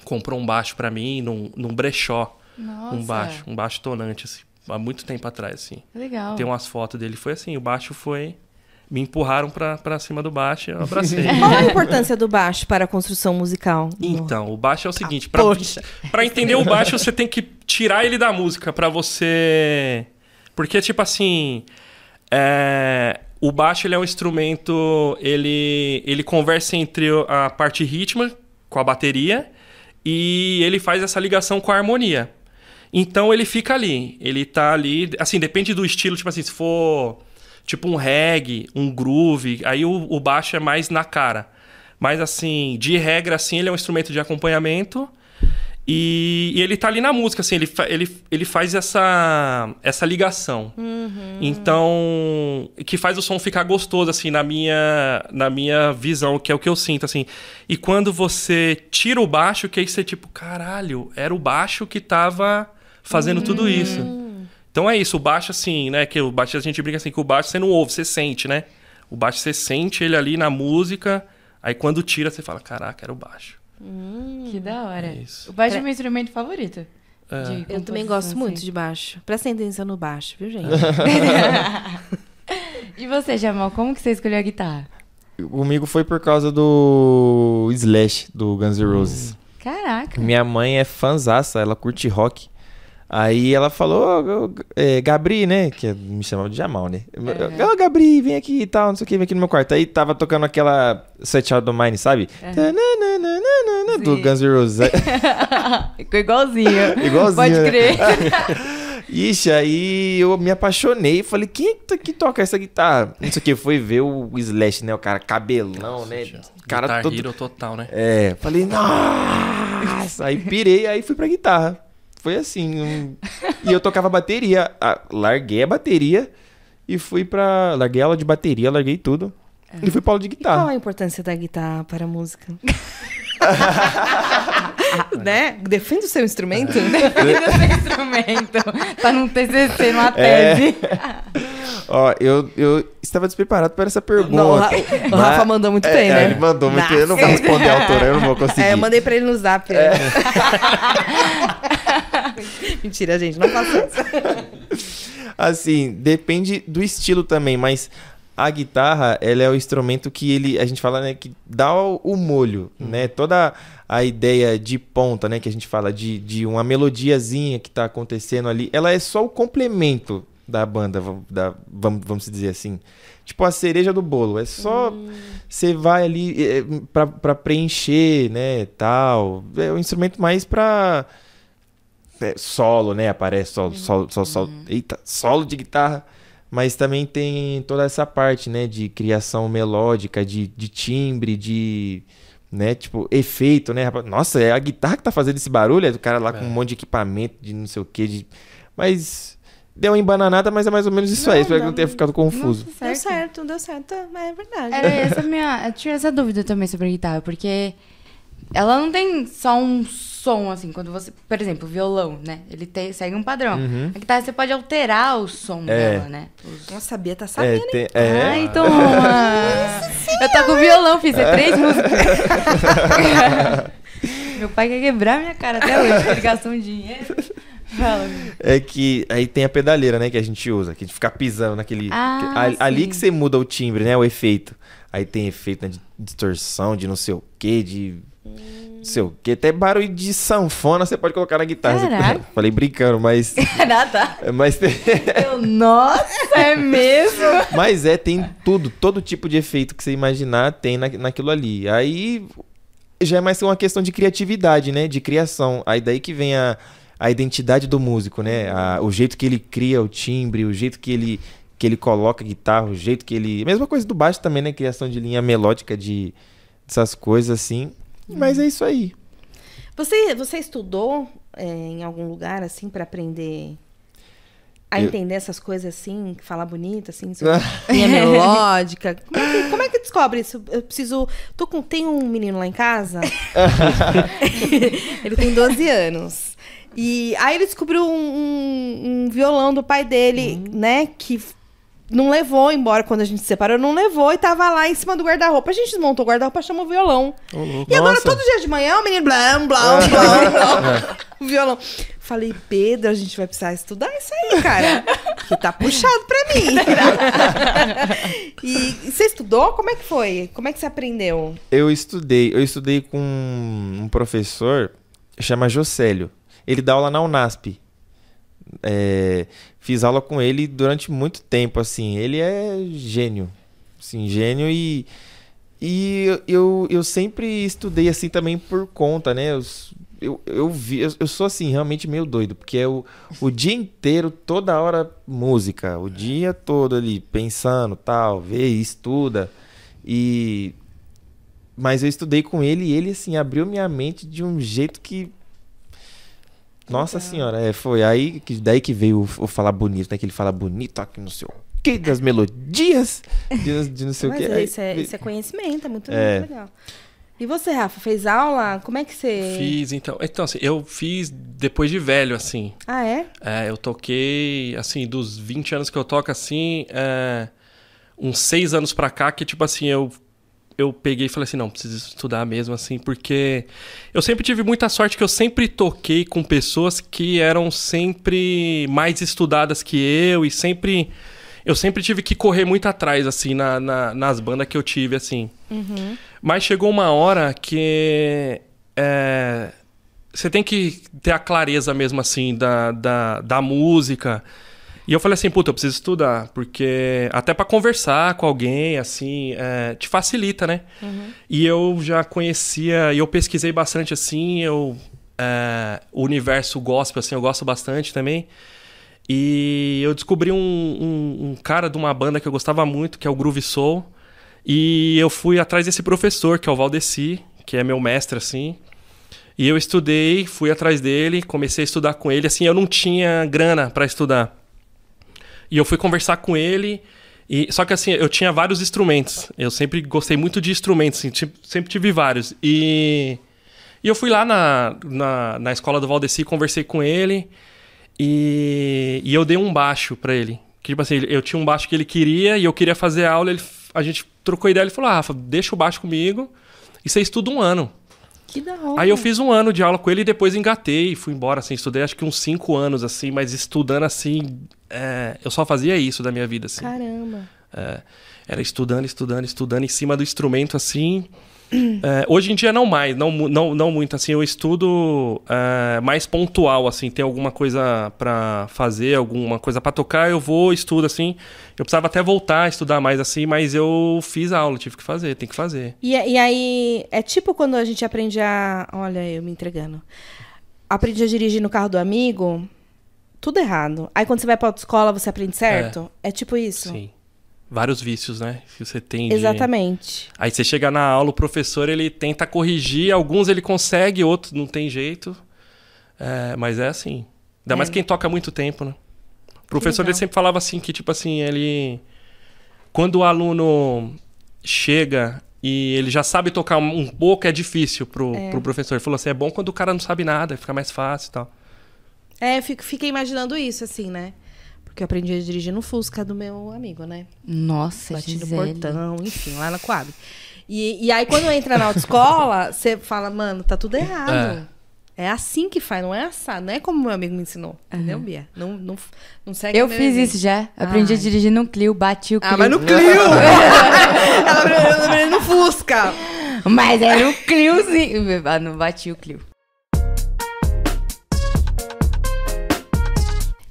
comprou um baixo pra mim num, num brechó. Nossa. Um baixo, um baixo tonante, assim. Há muito tempo atrás, assim. Legal. Tem umas fotos dele. Foi assim, o baixo foi... Me empurraram pra, pra cima do baixo e eu abracei. Qual a importância do baixo para a construção musical? Então, o baixo é o seguinte, pra, poxa. pra entender o baixo você tem que tirar ele da música pra você... Porque, tipo assim, é, o baixo ele é um instrumento, ele, ele conversa entre a parte rítmica com a bateria e ele faz essa ligação com a harmonia. Então ele fica ali, ele tá ali, assim, depende do estilo, tipo assim, se for tipo um reggae, um groove, aí o, o baixo é mais na cara. Mas assim, de regra, assim, ele é um instrumento de acompanhamento e, e ele tá ali na música, assim, ele, ele, ele faz essa, essa ligação. Então, que faz o som ficar gostoso, assim, na minha, na minha visão, que é o que eu sinto, assim. E quando você tira o baixo, que aí você, tipo, caralho, era o baixo que tava fazendo tudo isso. Então é isso, o baixo, assim, né? Que o baixo a gente brinca assim, que o baixo você não ouve, você sente, né? O baixo você sente ele ali na música, aí quando tira, você fala, caraca, era o baixo. Que da hora. É isso. O baixo é meu instrumento favorito. É. Eu também gosto muito assim. de baixo. Prestem atenção no baixo, viu, gente? E você, Jamal, como que você escolheu a guitarra? Comigo foi por causa do Slash, do Guns N' Roses. Caraca. Minha mãe é fanzaça, ela curte rock. Aí ela falou, é, Gabri, né? Que me chamava de Jamal, né? Ô, Gabri, vem aqui e tal, não sei o que, vem aqui no meu quarto. Aí tava tocando aquela Set Out do Mine, sabe? Tananana, Do Sim. Guns N' Roses. Ficou igualzinho. Igualzinho, Pode né? crer. Ixi, aí eu me apaixonei. Falei, quem que, que toca essa guitarra? Não sei o que, foi ver o Slash, né? O cara cabelão, né? O cara Guitar todo... Total, né? É, falei, nossa! Aí pirei, aí fui pra guitarra. Foi assim. um- E eu tocava bateria. Ah, larguei a bateria e fui pra. Larguei aula de bateria, larguei tudo. E fui pra aula de E qual guitarra. a importância da guitarra para a música? né? Defenda o seu instrumento. Esse instrumento. Tá num TCC, numa É. tese. Ó, eu, eu estava despreparado para essa pergunta. Não, o Ra- o Rafa Mas- mandou muito É, bem, é, né? Ele mandou muito Nossa. bem. Eu não vou responder a autora, eu não vou conseguir. É, eu mandei pra ele no zap. é. Mentira, gente, não faça isso. Assim, depende do estilo também, mas a guitarra, ela é o instrumento que ele, a gente fala, né, que dá o, o molho, né? Toda a ideia de ponta, né, que a gente fala de, de uma melodiazinha que tá acontecendo ali, ela é só o complemento da banda, vamos, da, vamos, vamos dizer assim. Tipo a cereja do bolo, é só você vai ali é, pra, pra preencher, né, tal. É um instrumento mais pra é, solo, né? Aparece solo, solo, solo, solo, eita, solo de guitarra. Mas também tem toda essa parte, né? De criação melódica, de, de timbre, de. Né, tipo, efeito, né? rapaz? Nossa, é a guitarra que tá fazendo esse barulho, é do cara lá com um monte de equipamento, de não sei o quê. De... Mas deu uma embananada, mas é mais ou menos isso Não, aí. Espero que não. não tenha ficado confuso. Deu certo, deu certo. É verdade. Era essa a minha. Eu tinha essa dúvida também sobre a guitarra, porque ela não tem só um som, assim, quando você. Por exemplo, o violão, né? Ele tem, segue um padrão. Uhum. A guitarra você pode alterar o som É. dela, né? Os- Nossa, sabia, tá É, sabendo. tem- é. Ai, toma! Eu tô com violão, fiz é três músicas. Meu pai quer quebrar minha cara até hoje, porque ele gastou um dinheiro. Fala. É que aí tem a pedaleira, né, que a gente usa, que a gente fica pisando naquele. Ah, que- a- ali que você muda o timbre, né? O efeito. Aí tem efeito né, de distorção, de não sei o quê, de. Sei o quê. Até barulho de sanfona você pode colocar na guitarra. Caraca. Falei brincando, mas. Nada. mas, tem- Eu, nossa, é mesmo? mas é, tem tudo. Todo tipo de efeito que você imaginar tem na, naquilo ali. Aí já é mais uma questão de criatividade, né? De criação. Aí daí que vem a, a identidade do músico, né? A- o jeito que ele cria o timbre, o jeito que ele, que ele coloca a guitarra, o jeito que ele. Mesma coisa do baixo também, né? Criação de linha melódica, de dessas coisas assim. Mas é isso aí. Você, você estudou é, em algum lugar, assim, pra aprender a Eu- entender essas coisas assim, falar bonito, assim, sobre linha melódica? Como é, que, como é que descobre isso? Eu preciso. Tô com, tem um menino lá em casa. ele tem 12 anos. E aí ele descobriu um, um- um violão do pai dele, né? Que não levou embora quando a gente se separou, não levou e tava lá em cima do guarda-roupa. A gente desmontou o guarda-roupa, chamou o violão. E agora, Nossa. todo dia de manhã, o menino blá, blá, blá, blá, o violão. Falei, Pedro, a gente vai precisar estudar isso aí, cara. Que tá puxado pra mim. e você estudou? Como é que foi? Como é que você aprendeu? Eu estudei, eu estudei com um professor, chama Jocélio. Ele dá aula na Unasp. É, fiz aula com ele durante muito tempo, assim. Ele é gênio, assim, gênio e e eu- eu, sempre estudei assim também por conta, né? Eu, eu, eu, vi, eu, eu sou assim, realmente meio doido, porque é o, o dia inteiro, toda hora, música. O dia todo ali, pensando, tal, vê, estuda. E mas eu estudei com ele e ele, assim, abriu minha mente de um jeito que. Nossa senhora, é, foi aí que daí que veio o, o falar bonito, né? Que ele fala bonito, aqui não sei o quê, das melodias, de, de não sei o Mas quê. é, Aí isso, é, isso é conhecimento, é muito, É. muito legal. E você, Rafa, fez aula? Como é que você. Fiz, então. Então, assim, eu fiz depois de velho, assim. Ah, é? É, eu toquei, assim, dos 20 anos que eu toco, assim, é, uns 6 anos pra cá, que, tipo assim, eu, eu peguei e falei assim, não, preciso estudar mesmo, assim, porque eu sempre tive muita sorte que eu sempre toquei com pessoas que eram sempre mais estudadas que eu e sempre... Eu sempre tive que correr muito atrás, assim, na, na- nas bandas que eu tive, assim. Mas chegou uma hora que é, você tem que ter a clareza mesmo, assim, da, da, da música. E eu falei assim, puta, eu preciso estudar, porque até pra conversar com alguém, assim, é, te facilita, né? E eu já conhecia, e eu pesquisei bastante, assim, eu... é, o universo gospel, assim, eu gosto bastante também. E eu descobri um, um, um cara de uma banda que eu gostava muito, que é o Groove Soul. E eu fui atrás desse professor, que é o Valdeci, que é meu mestre, assim. E eu estudei, fui atrás dele, comecei a estudar com ele. Assim, eu não tinha grana pra estudar. E eu fui conversar com ele. E, só que assim, eu tinha vários instrumentos. Eu sempre gostei muito de instrumentos, assim, sempre tive vários. E, e eu fui lá na, na, na escola do Valdeci, conversei com ele. E, e eu dei um baixo pra ele. Que, tipo assim, eu tinha um baixo que ele queria e eu queria fazer aula. Ele, a gente trocou ideia. Ele falou: ah, Rafa, deixa o baixo comigo e você estuda um ano. Que da hora. Aí eu fiz um ano de aula com ele e depois engatei e fui embora, assim, estudei acho que uns cinco anos, assim, mas estudando assim, é, eu só fazia isso da minha vida, assim. Caramba. É, era estudando, estudando, estudando em cima do instrumento, assim. É, hoje em dia não mais, não, não, não muito, assim, eu estudo é, mais pontual, assim, tem alguma coisa pra fazer, alguma coisa pra tocar, eu vou, estudo, assim. Eu precisava até voltar a estudar mais, assim, mas eu fiz a aula, tive que fazer, tem que fazer. E, e aí, é tipo quando a gente aprende a. Olha, eu me entregando. Aprende a dirigir no carro do amigo, tudo errado. Aí quando você vai pra autoescola, você aprende certo? É, tipo isso? Sim. Vários vícios, né, que você tem de... Exatamente. Aí você chega na aula, o professor ele tenta corrigir, alguns ele consegue, outros não tem jeito. É, mas é assim. Ainda É. mais quem toca muito tempo, né? O professor ele sempre falava assim que, tipo assim, ele. Quando o aluno chega e ele já sabe tocar um pouco, é difícil pro, pro professor. Ele falou assim: é bom quando o cara não sabe nada, fica mais fácil e tal. É, fico, fiquei imaginando isso, assim, né? Porque eu aprendi a dirigir no Fusca do meu amigo, né? Nossa, Bati no portão, enfim, lá na Coab. E, e aí, quando entra na autoescola, você fala, mano, tá tudo errado. É. assim que faz, não é assado. Não é como meu amigo me ensinou. Entendeu, Bia? Não, não, não segue Eu fiz exemplo. isso já. Aprendi Ai. a dirigir no Clio, bati o Clio. Ah, mas no Clio! Ela aprendeu aprendeu no Fusca. Mas era o Cliozinho. Ah, não bati o Clio.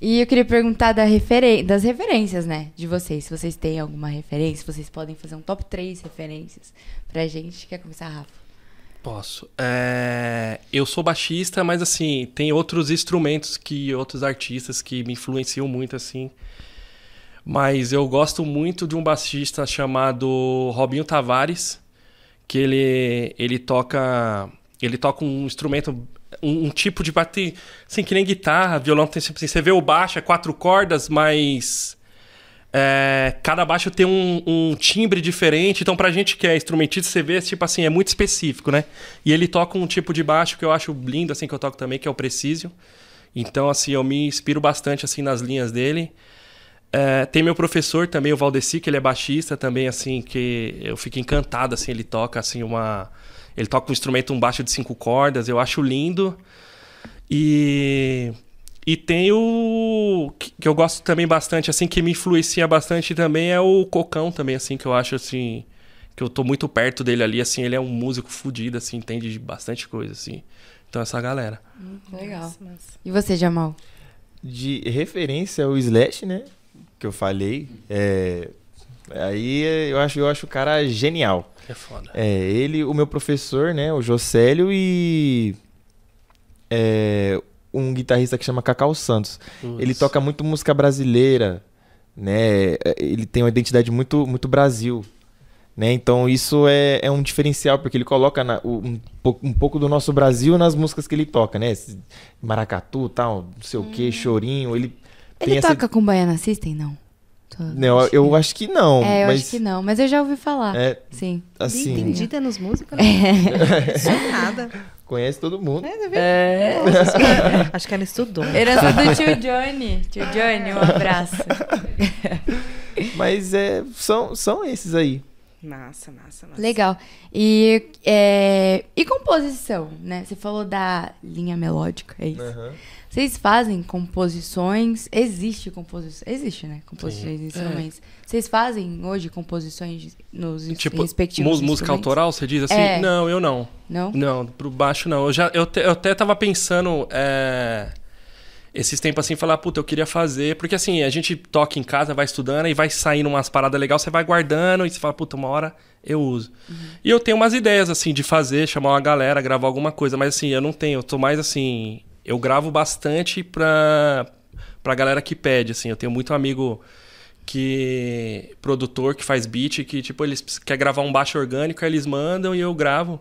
E eu queria perguntar da das referências, né? De vocês. Se vocês têm alguma referência, vocês podem fazer um top 3 referências pra gente. Quer começar, Rafa? Posso. É, eu sou baixista, mas assim, tem outros instrumentos que outros artistas que me influenciam muito, assim. Mas eu gosto muito de um baixista chamado Robinho Tavares, que ele, ele toca. Ele toca um instrumento. Um, um tipo de bater. Assim, que nem guitarra, violão tem sempre assim. Você vê o baixo, é quatro cordas, mas. É, cada baixo tem um, um timbre diferente, então pra gente que é instrumentista, você vê, tipo assim, é muito específico, né? E ele toca um tipo de baixo que eu acho lindo, assim, que eu toco também, que é o Precision. Então, assim, eu me inspiro bastante, assim, nas linhas dele. É, tem meu professor também, o Valdeci, que ele é baixista também, assim, que eu fico encantado, assim, ele toca, assim, uma... Ele toca um instrumento, um baixo de cinco cordas, eu acho lindo. E... E tem o que eu gosto também bastante, assim, que me influencia bastante também é o Cocão também, assim, que eu acho, assim, que eu tô muito perto dele ali, assim, ele é um músico fodido, assim, entende de bastante coisa, assim. Então, essa galera. Legal. Nossa, mas- E você, Jamal? De referência ao Slash, né? Que eu falei. É, aí eu acho, eu acho o cara genial. É foda. É, ele, o meu professor, né? O Jocélio e. é, um guitarrista que chama Cacau Santos. Ele toca muito música brasileira, né? Ele tem uma identidade muito, muito Brasil. Né? Então isso é, é um diferencial, porque ele coloca na- um, pouco- um pouco do nosso Brasil nas músicas que ele toca, né? Esse Maracatu, tal, não sei o que, chorinho. Ele, tem Ele essa. toca com Baiana System, não? Tô- Não, eu acho que não. É, eu mas, acho que não, mas eu já ouvi falar. É, Sim. assim, Bem entendida nos músicos, né? É nada. conhece todo mundo. É. Acho que ela estudou. Herança do tio Johnny. Tio Johnny, um abraço. Mas é, são, são esses aí. Massa, massa, massa. Legal. E, é, e composição, né? Você falou da linha melódica, é isso? Aham. Vocês fazem composições? Existe composição? Existe, né? Composições de instrumentos. Vocês fazem hoje composições nos Tipo, respectivos música autoral, você diz assim? É. Não, eu não. Não? Não, pro baixo não. Eu, já, eu, te- eu até tava pensando é, esses tempos assim, falar, puta, eu queria fazer. Porque assim, a gente toca em casa, vai estudando e vai saindo umas paradas legais, você vai guardando e você fala, puta, uma hora eu uso. E eu tenho umas ideias assim de fazer, chamar uma galera, gravar alguma coisa, mas assim, eu não tenho, eu tô mais assim. Eu gravo bastante pra, pra galera que pede, assim. Eu tenho muito amigo que. produtor que faz beat, que, tipo, eles quer gravar um baixo orgânico, aí eles mandam e eu gravo.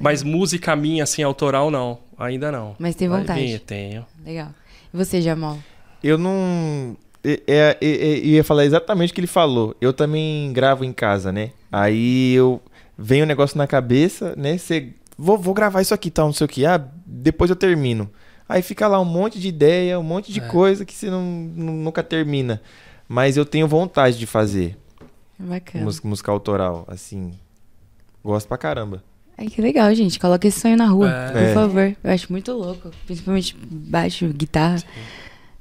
Mas música minha, assim, autoral, não. Ainda não. Mas tem Vai vontade. vir, tenho. Legal. E você, Jamal? Eu não. É, é, é, é, eu ia falar exatamente o que ele falou. Eu também gravo em casa, né? Aí eu. Vem um negócio na cabeça, né? Você. Vou, vou gravar isso aqui, tal, não sei o que. Ah, depois eu termino. Aí fica lá um monte de ideia, um monte de É. coisa que você não, nu- nunca termina. Mas eu tenho vontade de fazer Bacana. música, música autoral, assim. Gosto pra caramba. Ai, que legal, gente. Coloca esse sonho na rua, É. por É. favor. Eu acho muito louco. Principalmente baixo, guitarra,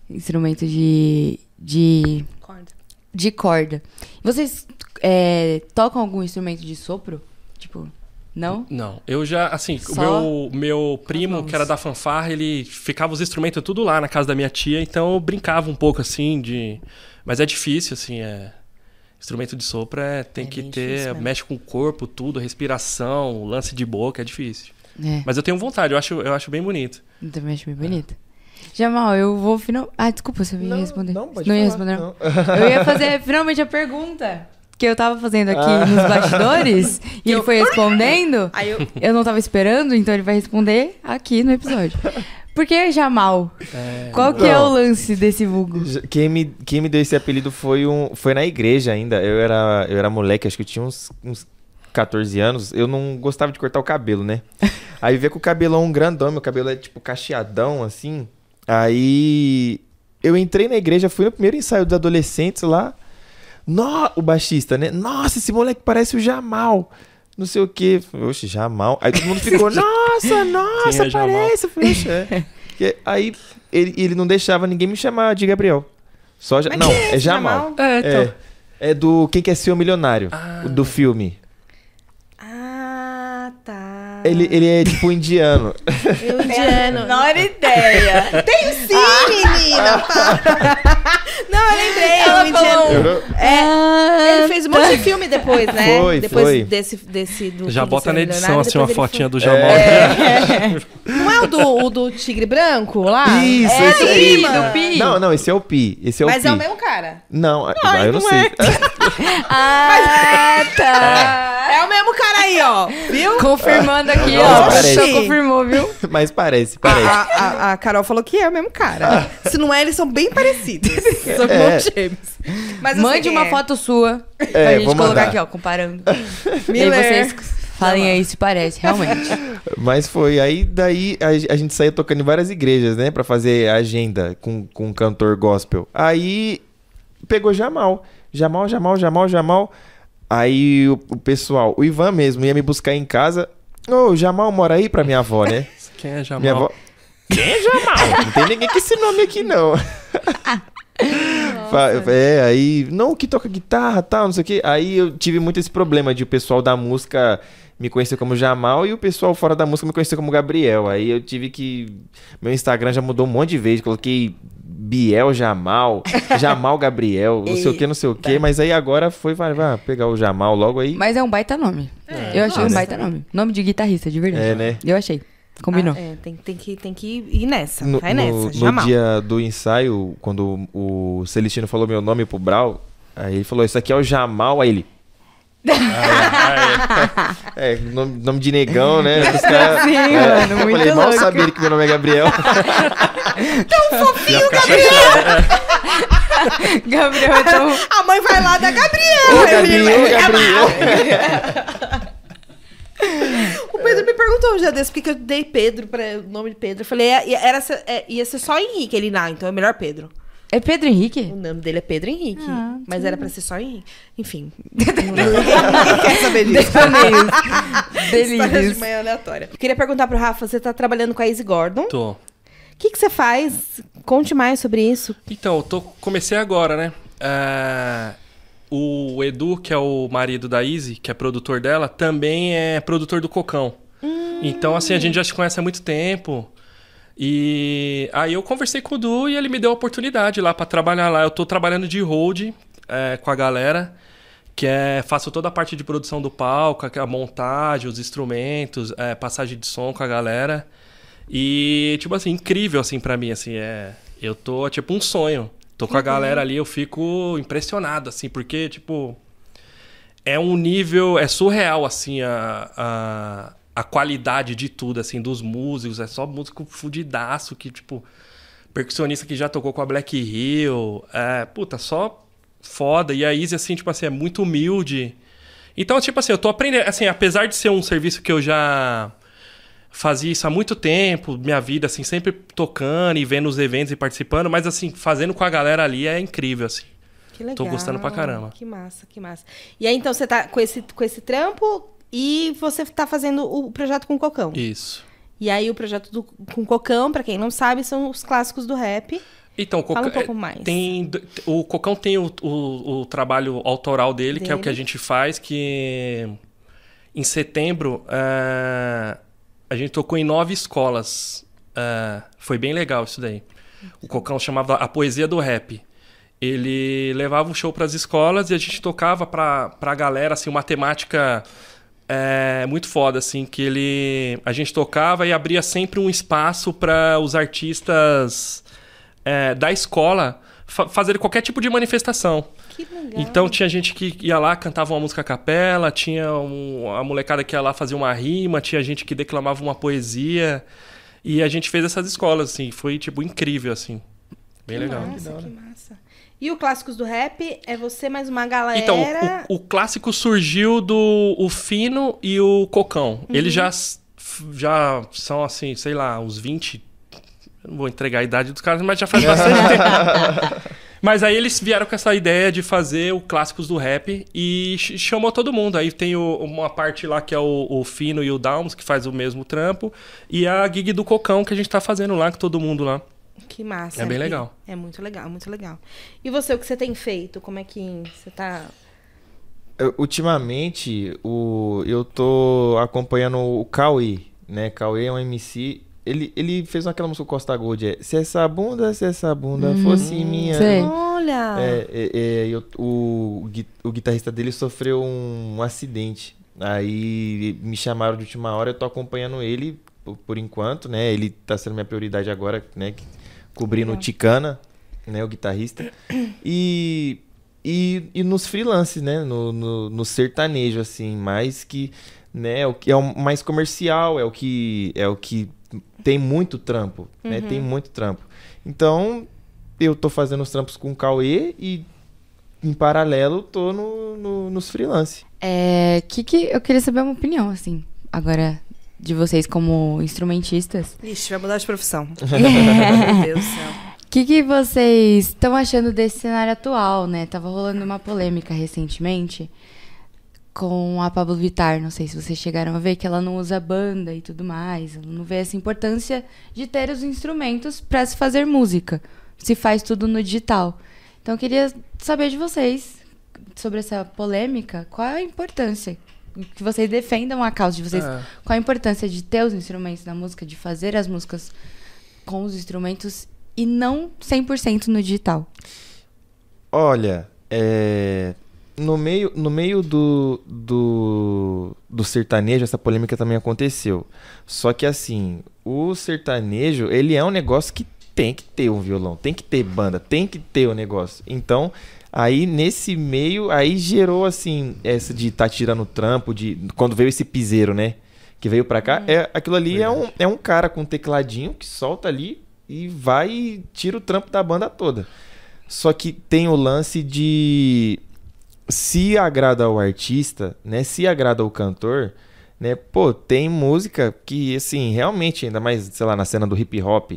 instrumento de, de, Corda. de corda. Vocês é, tocam algum instrumento de sopro? Tipo, não? Não, eu já, assim, Só o meu, meu primo, que era da fanfarra, ele ficava os instrumentos tudo lá na casa da minha tia, então eu brincava um pouco, assim, de... Mas é difícil, assim, é... Instrumento de sopro é, tem É que ter, mexe com o corpo, tudo, respiração, lance de boca, é difícil. É, Mas eu tenho vontade, eu acho, eu acho bem bonito. eu também acho bem bonito. Jamal, eu vou final. Ah, desculpa, você ia responder. Não, pode não ia falar, responder. não. Eu ia fazer finalmente a pergunta que eu tava fazendo aqui Ah. nos bastidores e ele foi respondendo. Aí eu. Eu não tava esperando, então ele vai responder aqui no episódio. Por que Jamal? Qual que é Não. o lance desse vulgo? Quem me, quem me deu esse apelido foi, um, foi na igreja ainda. Eu era, eu era moleque, acho que eu tinha uns, uns 14 anos. Eu não gostava de cortar o cabelo, né? Aí vê com o cabelão grandão, meu cabelo é tipo cacheadão, assim. Aí eu entrei na igreja, fui no primeiro ensaio dos adolescentes lá. No, o baixista, né? Nossa, esse moleque parece o Jamal. Não sei o quê. Oxe, Jamal. Aí todo mundo ficou, nossa, nossa, Quem é parece. Falei, é. Aí ele, ele não deixava ninguém me chamar de Gabriel. Só ja... Não, é é Jamal. Jamal? É, então. É, é do Quem Quer Ser o Milionário, Ah. do filme. Ah. Ele, ele é tipo indiano. Eu indiano. ideia. Tem sim, menina. para. Não, eu lembrei. Ela o indiano. É, ele fez um monte de filme depois, né? Foi, depois foi. desse, desse do Já bota na edição, Milionário, assim, uma fotinha foi- do Jamal. Não é o do, o do Tigre Branco lá? Isso, é, esse do aí. Pi, do Pi. Não, não, esse é o Pi. Esse é o Mas Pi. é o mesmo cara. Não, ah, Ai, eu não, não sei. É. Ah, tá. É o mesmo cara aí, ó. Viu? Confirmando aqui, Não, ó. parece. Só confirmou, viu? Mas parece, A, parece. a- a- a Carol falou que é o mesmo cara. Se não é, eles são bem parecidos. São É. gêmeos. Mas sei Mande uma é. foto sua pra É, gente vou colocar mandar. aqui, ó, comparando. e aí Miller. vocês falem aí se parece, realmente. Mas foi. Aí daí a, a gente saía tocando em várias igrejas, né? Pra fazer agenda com, com um cantor gospel. Aí pegou Jamal. Jamal, Jamal, Jamal, Jamal. Aí o, o pessoal, o Ivan mesmo, ia me buscar em casa. Ô, Jamal mora aí pra minha avó, né? Quem é Jamal? Minha avó. Quem é Jamal? Não tem ninguém com esse nome aqui, não. Fa- É, aí. Não, que toca guitarra tal, não sei o quê. Aí eu tive muito esse problema de o pessoal da música me conhecer como Jamal e o pessoal fora da música me conhecer como Gabriel. Aí eu tive que. Meu Instagram já mudou um monte de vezes. Coloquei Biel Jamal, Jamal Gabriel, não sei o que, não sei o que. Mas aí agora foi, vai, vai pegar o Jamal logo aí. Mas é um baita nome. eu achei um nossa. baita nome. Nome de guitarrista, de verdade. É, né? Eu achei. Combinou. Ah, é, tem, tem, que, tem que ir nessa. No, Vai no- nessa. no Jamal. dia do ensaio, quando o, o Celestino falou meu nome pro Brau, aí ele falou: Isso aqui é o Jamal. Aí ele. É, nome, nome de negão, né? Os caras- Sim, é, mano, eu muito falei, mal louco. sabia ele que meu nome é Gabriel. Gabriel, então. A mãe vai lá da Gabriel. Ô, Gabriel, Gabriel. O Pedro me perguntou um dia desse, porque que eu dei Pedro para o nome de Pedro. Eu falei, é, era, é, ia ser só Henrique. Ele, não, então é melhor Pedro. É Pedro Henrique? O nome dele é Pedro Henrique. Ah, mas era pra ser só Henrique. Enfim. Ninguém quer saber disso. História de Delírios. manhã aleatória. Queria perguntar pro Rafa, você tá trabalhando com a Izzy Gordon. Tô. O que, que você faz? Conte mais sobre isso. Então, eu tô, comecei agora, né? Ah, o Edu, que é o marido da Izzy, que é produtor dela, também é produtor do Cocão. Então, assim, a gente já se conhece há muito tempo. E aí eu conversei com o Edu e ele me deu a oportunidade lá pra trabalhar lá. Eu tô trabalhando de hold é, com a galera, que é faço toda a parte de produção do palco, a montagem, os instrumentos, é, passagem de som com a galera. E, tipo assim, incrível, assim, pra mim, assim, é... Eu tô, tipo, um sonho. Tô com a galera ali, eu fico impressionado, assim, porque, tipo... É um nível... É surreal, assim, a, a, a qualidade de tudo, assim, dos músicos. É só músico fudidaço que, tipo... Percussionista que já tocou com a Black Hill. É, puta, só foda. E a Izzy, assim, tipo assim, é muito humilde. Então, tipo assim, eu tô aprendendo... Assim, apesar de ser um serviço que eu já fazia isso há muito tempo, minha vida, assim, sempre tocando e vendo os eventos e participando, mas, assim, fazendo com a galera ali é incrível, assim. Que legal. Tô gostando pra caramba. Que massa, que massa. E aí, então, você tá com esse, com esse trampo e você tá fazendo o projeto com o Cocão. Isso. E aí, o projeto do, com o Cocão, pra quem não sabe, são os clássicos do rap. Então, o Fala um Cocão, pouco mais. Tem, o Cocão tem o, o, o trabalho autoral dele, que é o que a Dele. gente faz, que em setembro eh, a gente tocou em nove escolas. Eh, foi bem legal isso daí. O Cocão chamava A Poesia do Rap. Ele levava o show para as escolas e a gente tocava pra, pra galera, assim, uma temática é, muito foda, assim, que ele... A gente tocava e abria sempre um espaço para os artistas é, da escola fa fazerem qualquer tipo de manifestação. Que legal. Então tinha gente que ia lá, cantava uma música a capela, tinha um- a molecada que ia lá fazer uma rima, tinha gente que declamava uma poesia. E a gente fez essas escolas, assim, foi, tipo, incrível, assim. Bem que legal. Massa, que. E o Clássicos do Rap é você mais uma galera. Então, o, o clássico surgiu do o Fino e o Cocão. Eles já, já são, assim, sei lá, uns 20. Eu não vou entregar a idade dos caras, mas já faz bastante tempo. Mas aí eles vieram com essa ideia de fazer o clássicos do rap e ch- chamou todo mundo. Aí tem o- uma parte lá que é o, o Fino e o Downs, que faz o mesmo trampo, e a gig do Cocão que a gente tá fazendo lá com todo mundo lá. Que massa. É bem legal. É muito legal, muito legal. E você, o que você tem feito? Como é que você tá. Eu- Ultimamente, o, eu tô acompanhando o Cauê, né? Cauê é um MC. Ele, ele fez aquela música com Costa Gold, é Se essa bunda, se essa bunda fosse minha. sei. Olha! É, é, é, eu- o, o guitarrista dele sofreu um, acidente. Aí me chamaram de última hora, eu tô acompanhando ele por, por enquanto, né? Ele tá sendo minha prioridade agora, né? que- Cobrindo o Ticana, né? O guitarrista. E, e, e nos freelances, né? No, no, no sertanejo, assim, mais que, né? O que é o mais comercial, é o que é o que tem muito trampo, né? Tem muito trampo. Então, eu tô fazendo os trampos com o Cauê e em paralelo tô no, no- nos freelance. É, que que eu queria saber uma opinião, assim, agora de vocês como instrumentistas. Ixi, vai mudar de profissão. Meu Deus do céu. O que, que vocês estão achando desse cenário atual, né? Tava rolando uma polêmica recentemente com a Pablo Vittar. Não sei se vocês chegaram a ver que ela não usa banda e tudo mais. Ela não vê essa importância de ter os instrumentos para se fazer música. Se faz tudo no digital. Então eu queria saber de vocês sobre essa polêmica. Qual é a importância? Que vocês defendam a causa de vocês. É. Qual a importância de ter os instrumentos na música, de fazer as músicas com os instrumentos e não 100% no digital? Olha, é, no meio, no meio do, do, do sertanejo, essa polêmica também aconteceu. Só que assim, o sertanejo, ele é um negócio que tem que ter um violão, tem que ter banda, tem que ter o negócio. Então, aí nesse meio, aí gerou assim, essa de tá tirando trampo, de quando veio esse piseiro, né? Que veio pra cá, é, aquilo ali é um, é um cara com um tecladinho que solta ali e vai e tira o trampo da banda toda. Só que tem o lance de se agrada ao artista, né? Se agrada ao cantor, né? Pô, tem música que assim, realmente, ainda mais, sei lá, na cena do hip hop,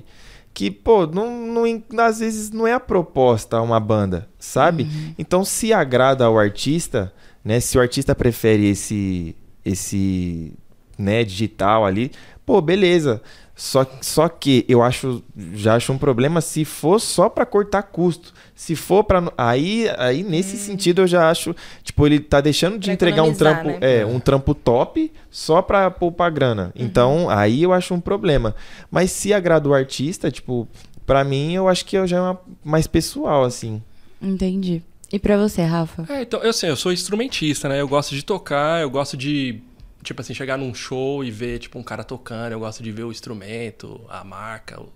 que, pô, não, não, às vezes não é a proposta uma banda, sabe? Uhum. Então, se agrada ao artista, né? Se o artista prefere esse, esse, né, digital ali, pô, beleza. Só, só que eu acho, já acho um problema se for só para cortar custo. Se for para aí, aí nesse hum. sentido eu já acho, tipo, ele tá deixando de pra entregar um trampo, né? é, um trampo top só para poupar grana. Uhum. Então, aí eu acho um problema. Mas se agrada o artista, tipo, para mim eu acho que eu já é uma, mais pessoal assim. Entendi. E para você, Rafa? É, então, eu sei, eu sou instrumentista, né? Eu gosto de tocar, eu gosto de tipo assim, chegar num show e ver, tipo, um cara tocando, eu gosto de ver o instrumento, a marca, o,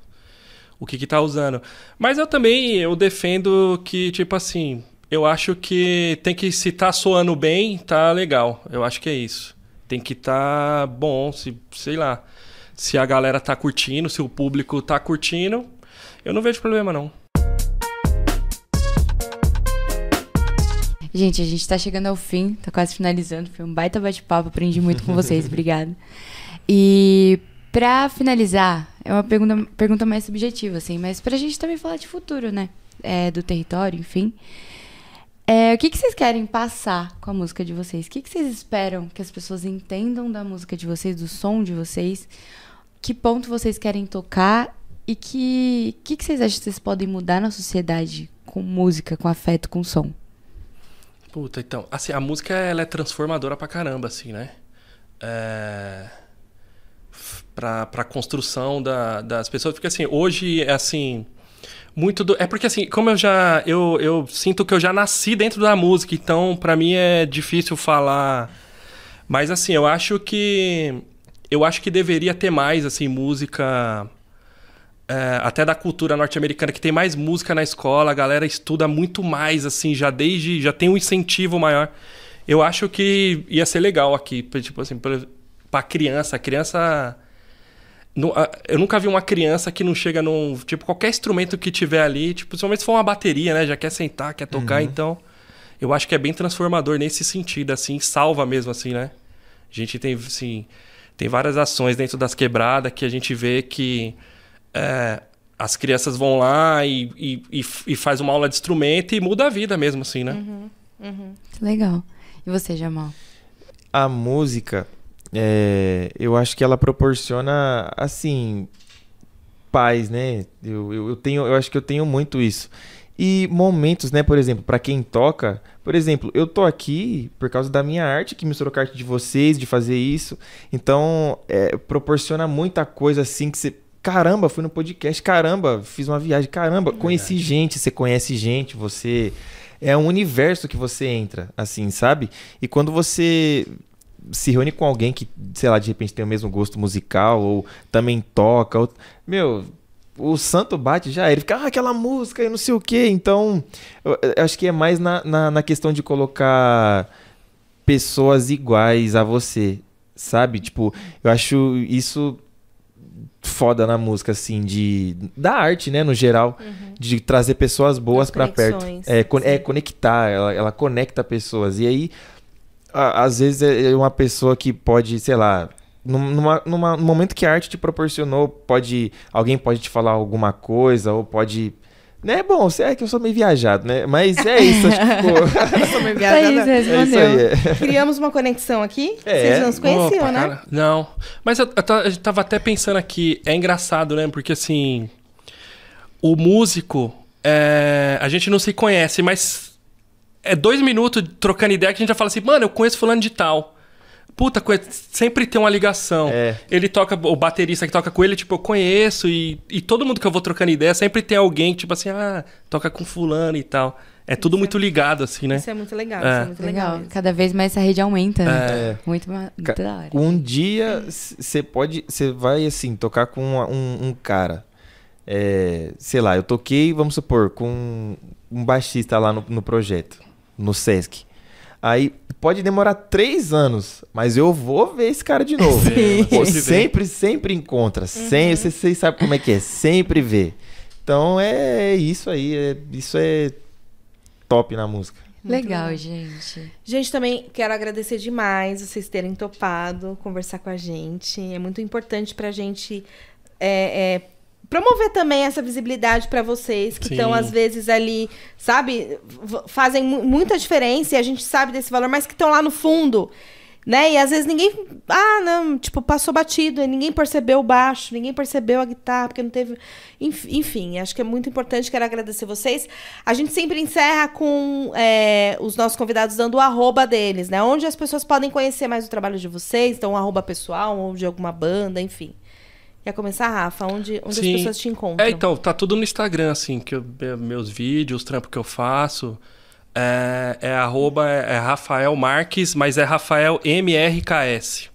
o que que tá usando. Mas eu também, eu defendo que, tipo assim, eu acho que tem que, se tá soando bem, tá legal. Eu acho que é isso. Tem que tá bom, se, sei lá, se a galera tá curtindo, se o público tá curtindo, eu não vejo problema não. Gente, a gente tá chegando ao fim, tá quase finalizando. Foi um baita bate-papo, aprendi muito com vocês, obrigada. E pra finalizar, é uma pergunta, pergunta mais subjetiva, assim, mas pra gente também falar de futuro, né? É, do território, enfim. É, o que, que vocês querem passar com a música de vocês? O que, que vocês esperam que as pessoas entendam da música de vocês, do som de vocês? Que ponto vocês querem tocar? E que, que, que vocês acham que vocês podem mudar na sociedade com música, com afeto, com som? Puta, então, assim, a música ela é transformadora pra caramba, assim, né? É... Pra, pra construção da, das pessoas. Porque, assim, hoje é assim. Muito do... É porque, assim, como eu já. Eu, eu sinto que eu já nasci dentro da música, então, para mim é difícil falar. Mas, assim, eu acho que. Eu acho que deveria ter mais, assim, música é, até da cultura norte-americana, que tem mais música na escola, a galera estuda muito mais, assim, já desde. já tem um incentivo maior. Eu acho que ia ser legal aqui, tipo assim, pra criança. A criança. Eu nunca vi uma criança que não chega num. Tipo, qualquer instrumento que tiver ali, tipo, principalmente se for uma bateria, né? Já quer sentar, quer tocar, uhum. então. Eu acho que é bem transformador nesse sentido, assim, salva mesmo, assim, né? A gente tem, assim. Tem várias ações dentro das quebradas que a gente vê que é, as crianças vão lá e, e, e, e, faz uma aula de instrumento e muda a vida mesmo, assim, né? Uhum, uhum. Legal. E você, Jamal? A música, é, eu acho que ela proporciona, assim, paz, né? Eu, eu, eu, tenho, eu acho que eu tenho muito isso. E momentos, né? Por exemplo, para quem toca, por exemplo, eu tô aqui por causa da minha arte, que misturou com a arte de vocês, de fazer isso. Então, é, proporciona muita coisa assim que você caramba, fui no podcast, caramba, fiz uma viagem, caramba, conheci gente, você conhece gente, você é um universo que você entra, assim, sabe? E quando você se reúne com alguém que, sei lá, de repente tem o mesmo gosto musical ou também toca, ou... meu, o santo bate já, ele fica, ah, aquela música e não sei o quê. Então, eu, eu acho que é mais na, na, na questão de colocar pessoas iguais a você, sabe? Tipo, eu acho isso foda na música, assim, de. Da arte, né, no geral. Uhum. De trazer pessoas boas para perto. É, con é conectar, ela, ela conecta pessoas. E aí, a, às vezes, é, é uma pessoa que pode, sei lá. Numa, numa, no momento que a arte te proporcionou, pode. Alguém pode te falar alguma coisa, ou pode né, bom, é que eu sou meio viajado, né? Mas é isso, acho que ficou. eu sou meio viajado. É isso, é isso aí. É. Criamos uma conexão aqui. É. Vocês não se conheciam, Opa, né? Cara. Não. Mas eu, eu, eu tava até pensando aqui, é engraçado, né? Porque assim. O músico, é, a gente não se conhece, mas é dois minutos trocando ideia que a gente já fala assim, mano, eu conheço fulano de tal. Puta, sempre tem uma ligação. É. Ele toca, o baterista que toca com ele, tipo, eu conheço, e, e todo mundo que eu vou trocando ideia, sempre tem alguém, tipo assim, ah, toca com fulano e tal. É tudo isso muito é, ligado, assim, né? Isso é muito legal, é. isso é muito legal. legal Cada vez mais essa rede aumenta, né? É. Muito, muito da hora. Um dia você pode. Você vai, assim, tocar com um, um cara. É, sei lá, eu toquei, vamos supor, com um baixista lá no, no projeto, no Sesc. Aí pode demorar três anos, mas eu vou ver esse cara de novo. Pô, sempre, sempre encontra. Uhum. Sempre, vocês, vocês sabem como é que é, sempre vê. Então é isso aí, é, isso é top na música. Legal, gente. Gente, também quero agradecer demais vocês terem topado conversar com a gente. É muito importante pra gente é, é, promover também essa visibilidade para vocês que estão às vezes ali, sabe, fazem mu- muita diferença e a gente sabe desse valor, mas que estão lá no fundo, né? E às vezes ninguém, ah, não, tipo, passou batido, e ninguém percebeu o baixo, ninguém percebeu a guitarra, porque não teve, Enf- enfim, acho que é muito importante, quero agradecer vocês. A gente sempre encerra com é, os nossos convidados dando o arroba deles, né? Onde as pessoas podem conhecer mais o trabalho de vocês, então um arroba pessoal ou de alguma banda, enfim. Quer começar, Rafa? Onde, onde as pessoas te encontram? É, então, tá tudo no Instagram, assim, que eu- me- meus vídeos, os trampos que eu faço. É, é arroba, é, é Rafael Marques, mas é Rafael MRKS.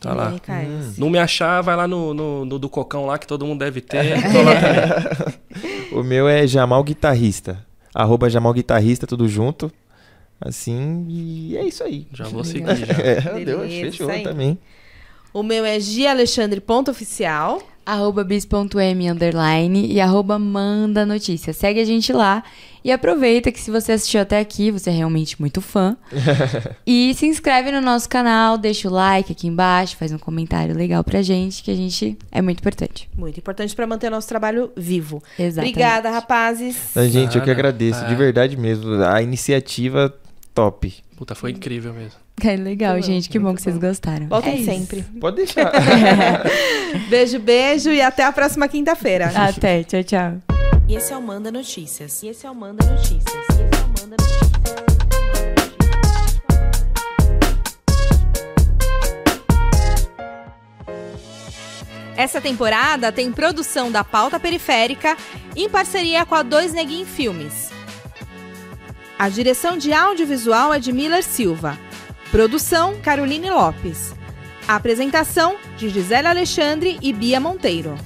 Tá lá. MRKS. Não me achar, vai lá no, no, no do Cocão lá, que todo mundo deve ter. O meu é Jamal Guitarrista. Arroba Jamal Guitarrista, tudo junto. Assim, e é isso aí. Já vou seguir, já. É, deu, Beleza, fechou isso aí. também. O meu é gialexandre.oficial. Arroba bis.m underline e arroba manda notícia. Segue a gente lá e aproveita que se você assistiu até aqui, você é realmente muito fã. e se inscreve no nosso canal, deixa o like aqui embaixo, faz um comentário legal pra gente, que a gente é muito importante. Muito importante para manter o nosso trabalho vivo. Exatamente. Obrigada, rapazes. Mas, gente, eu que agradeço, de É. verdade mesmo. A iniciativa top. Puta, foi incrível mesmo. É legal, Muito gente. Que bom que vocês gostaram. Voltem É sempre. Pode deixar. Beijo, beijo e até a próxima quinta-feira. Até, tchau, tchau. E esse é o Manda Notícias. E esse é o Manda Notícias. E esse é o Manda Notícias. Essa temporada tem produção da Pauta Periférica em parceria com a Dois Neguin Filmes. A direção de audiovisual é de Miller Silva. Produção Caroline Lopes. Apresentação de Gisele Alexandre e Bia Monteiro.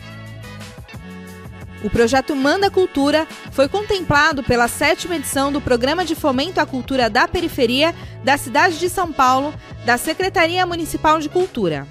O projeto Manda Cultura foi contemplado pela sétima edição do Programa de Fomento à Cultura da Periferia da cidade de São Paulo, da Secretaria Municipal de Cultura.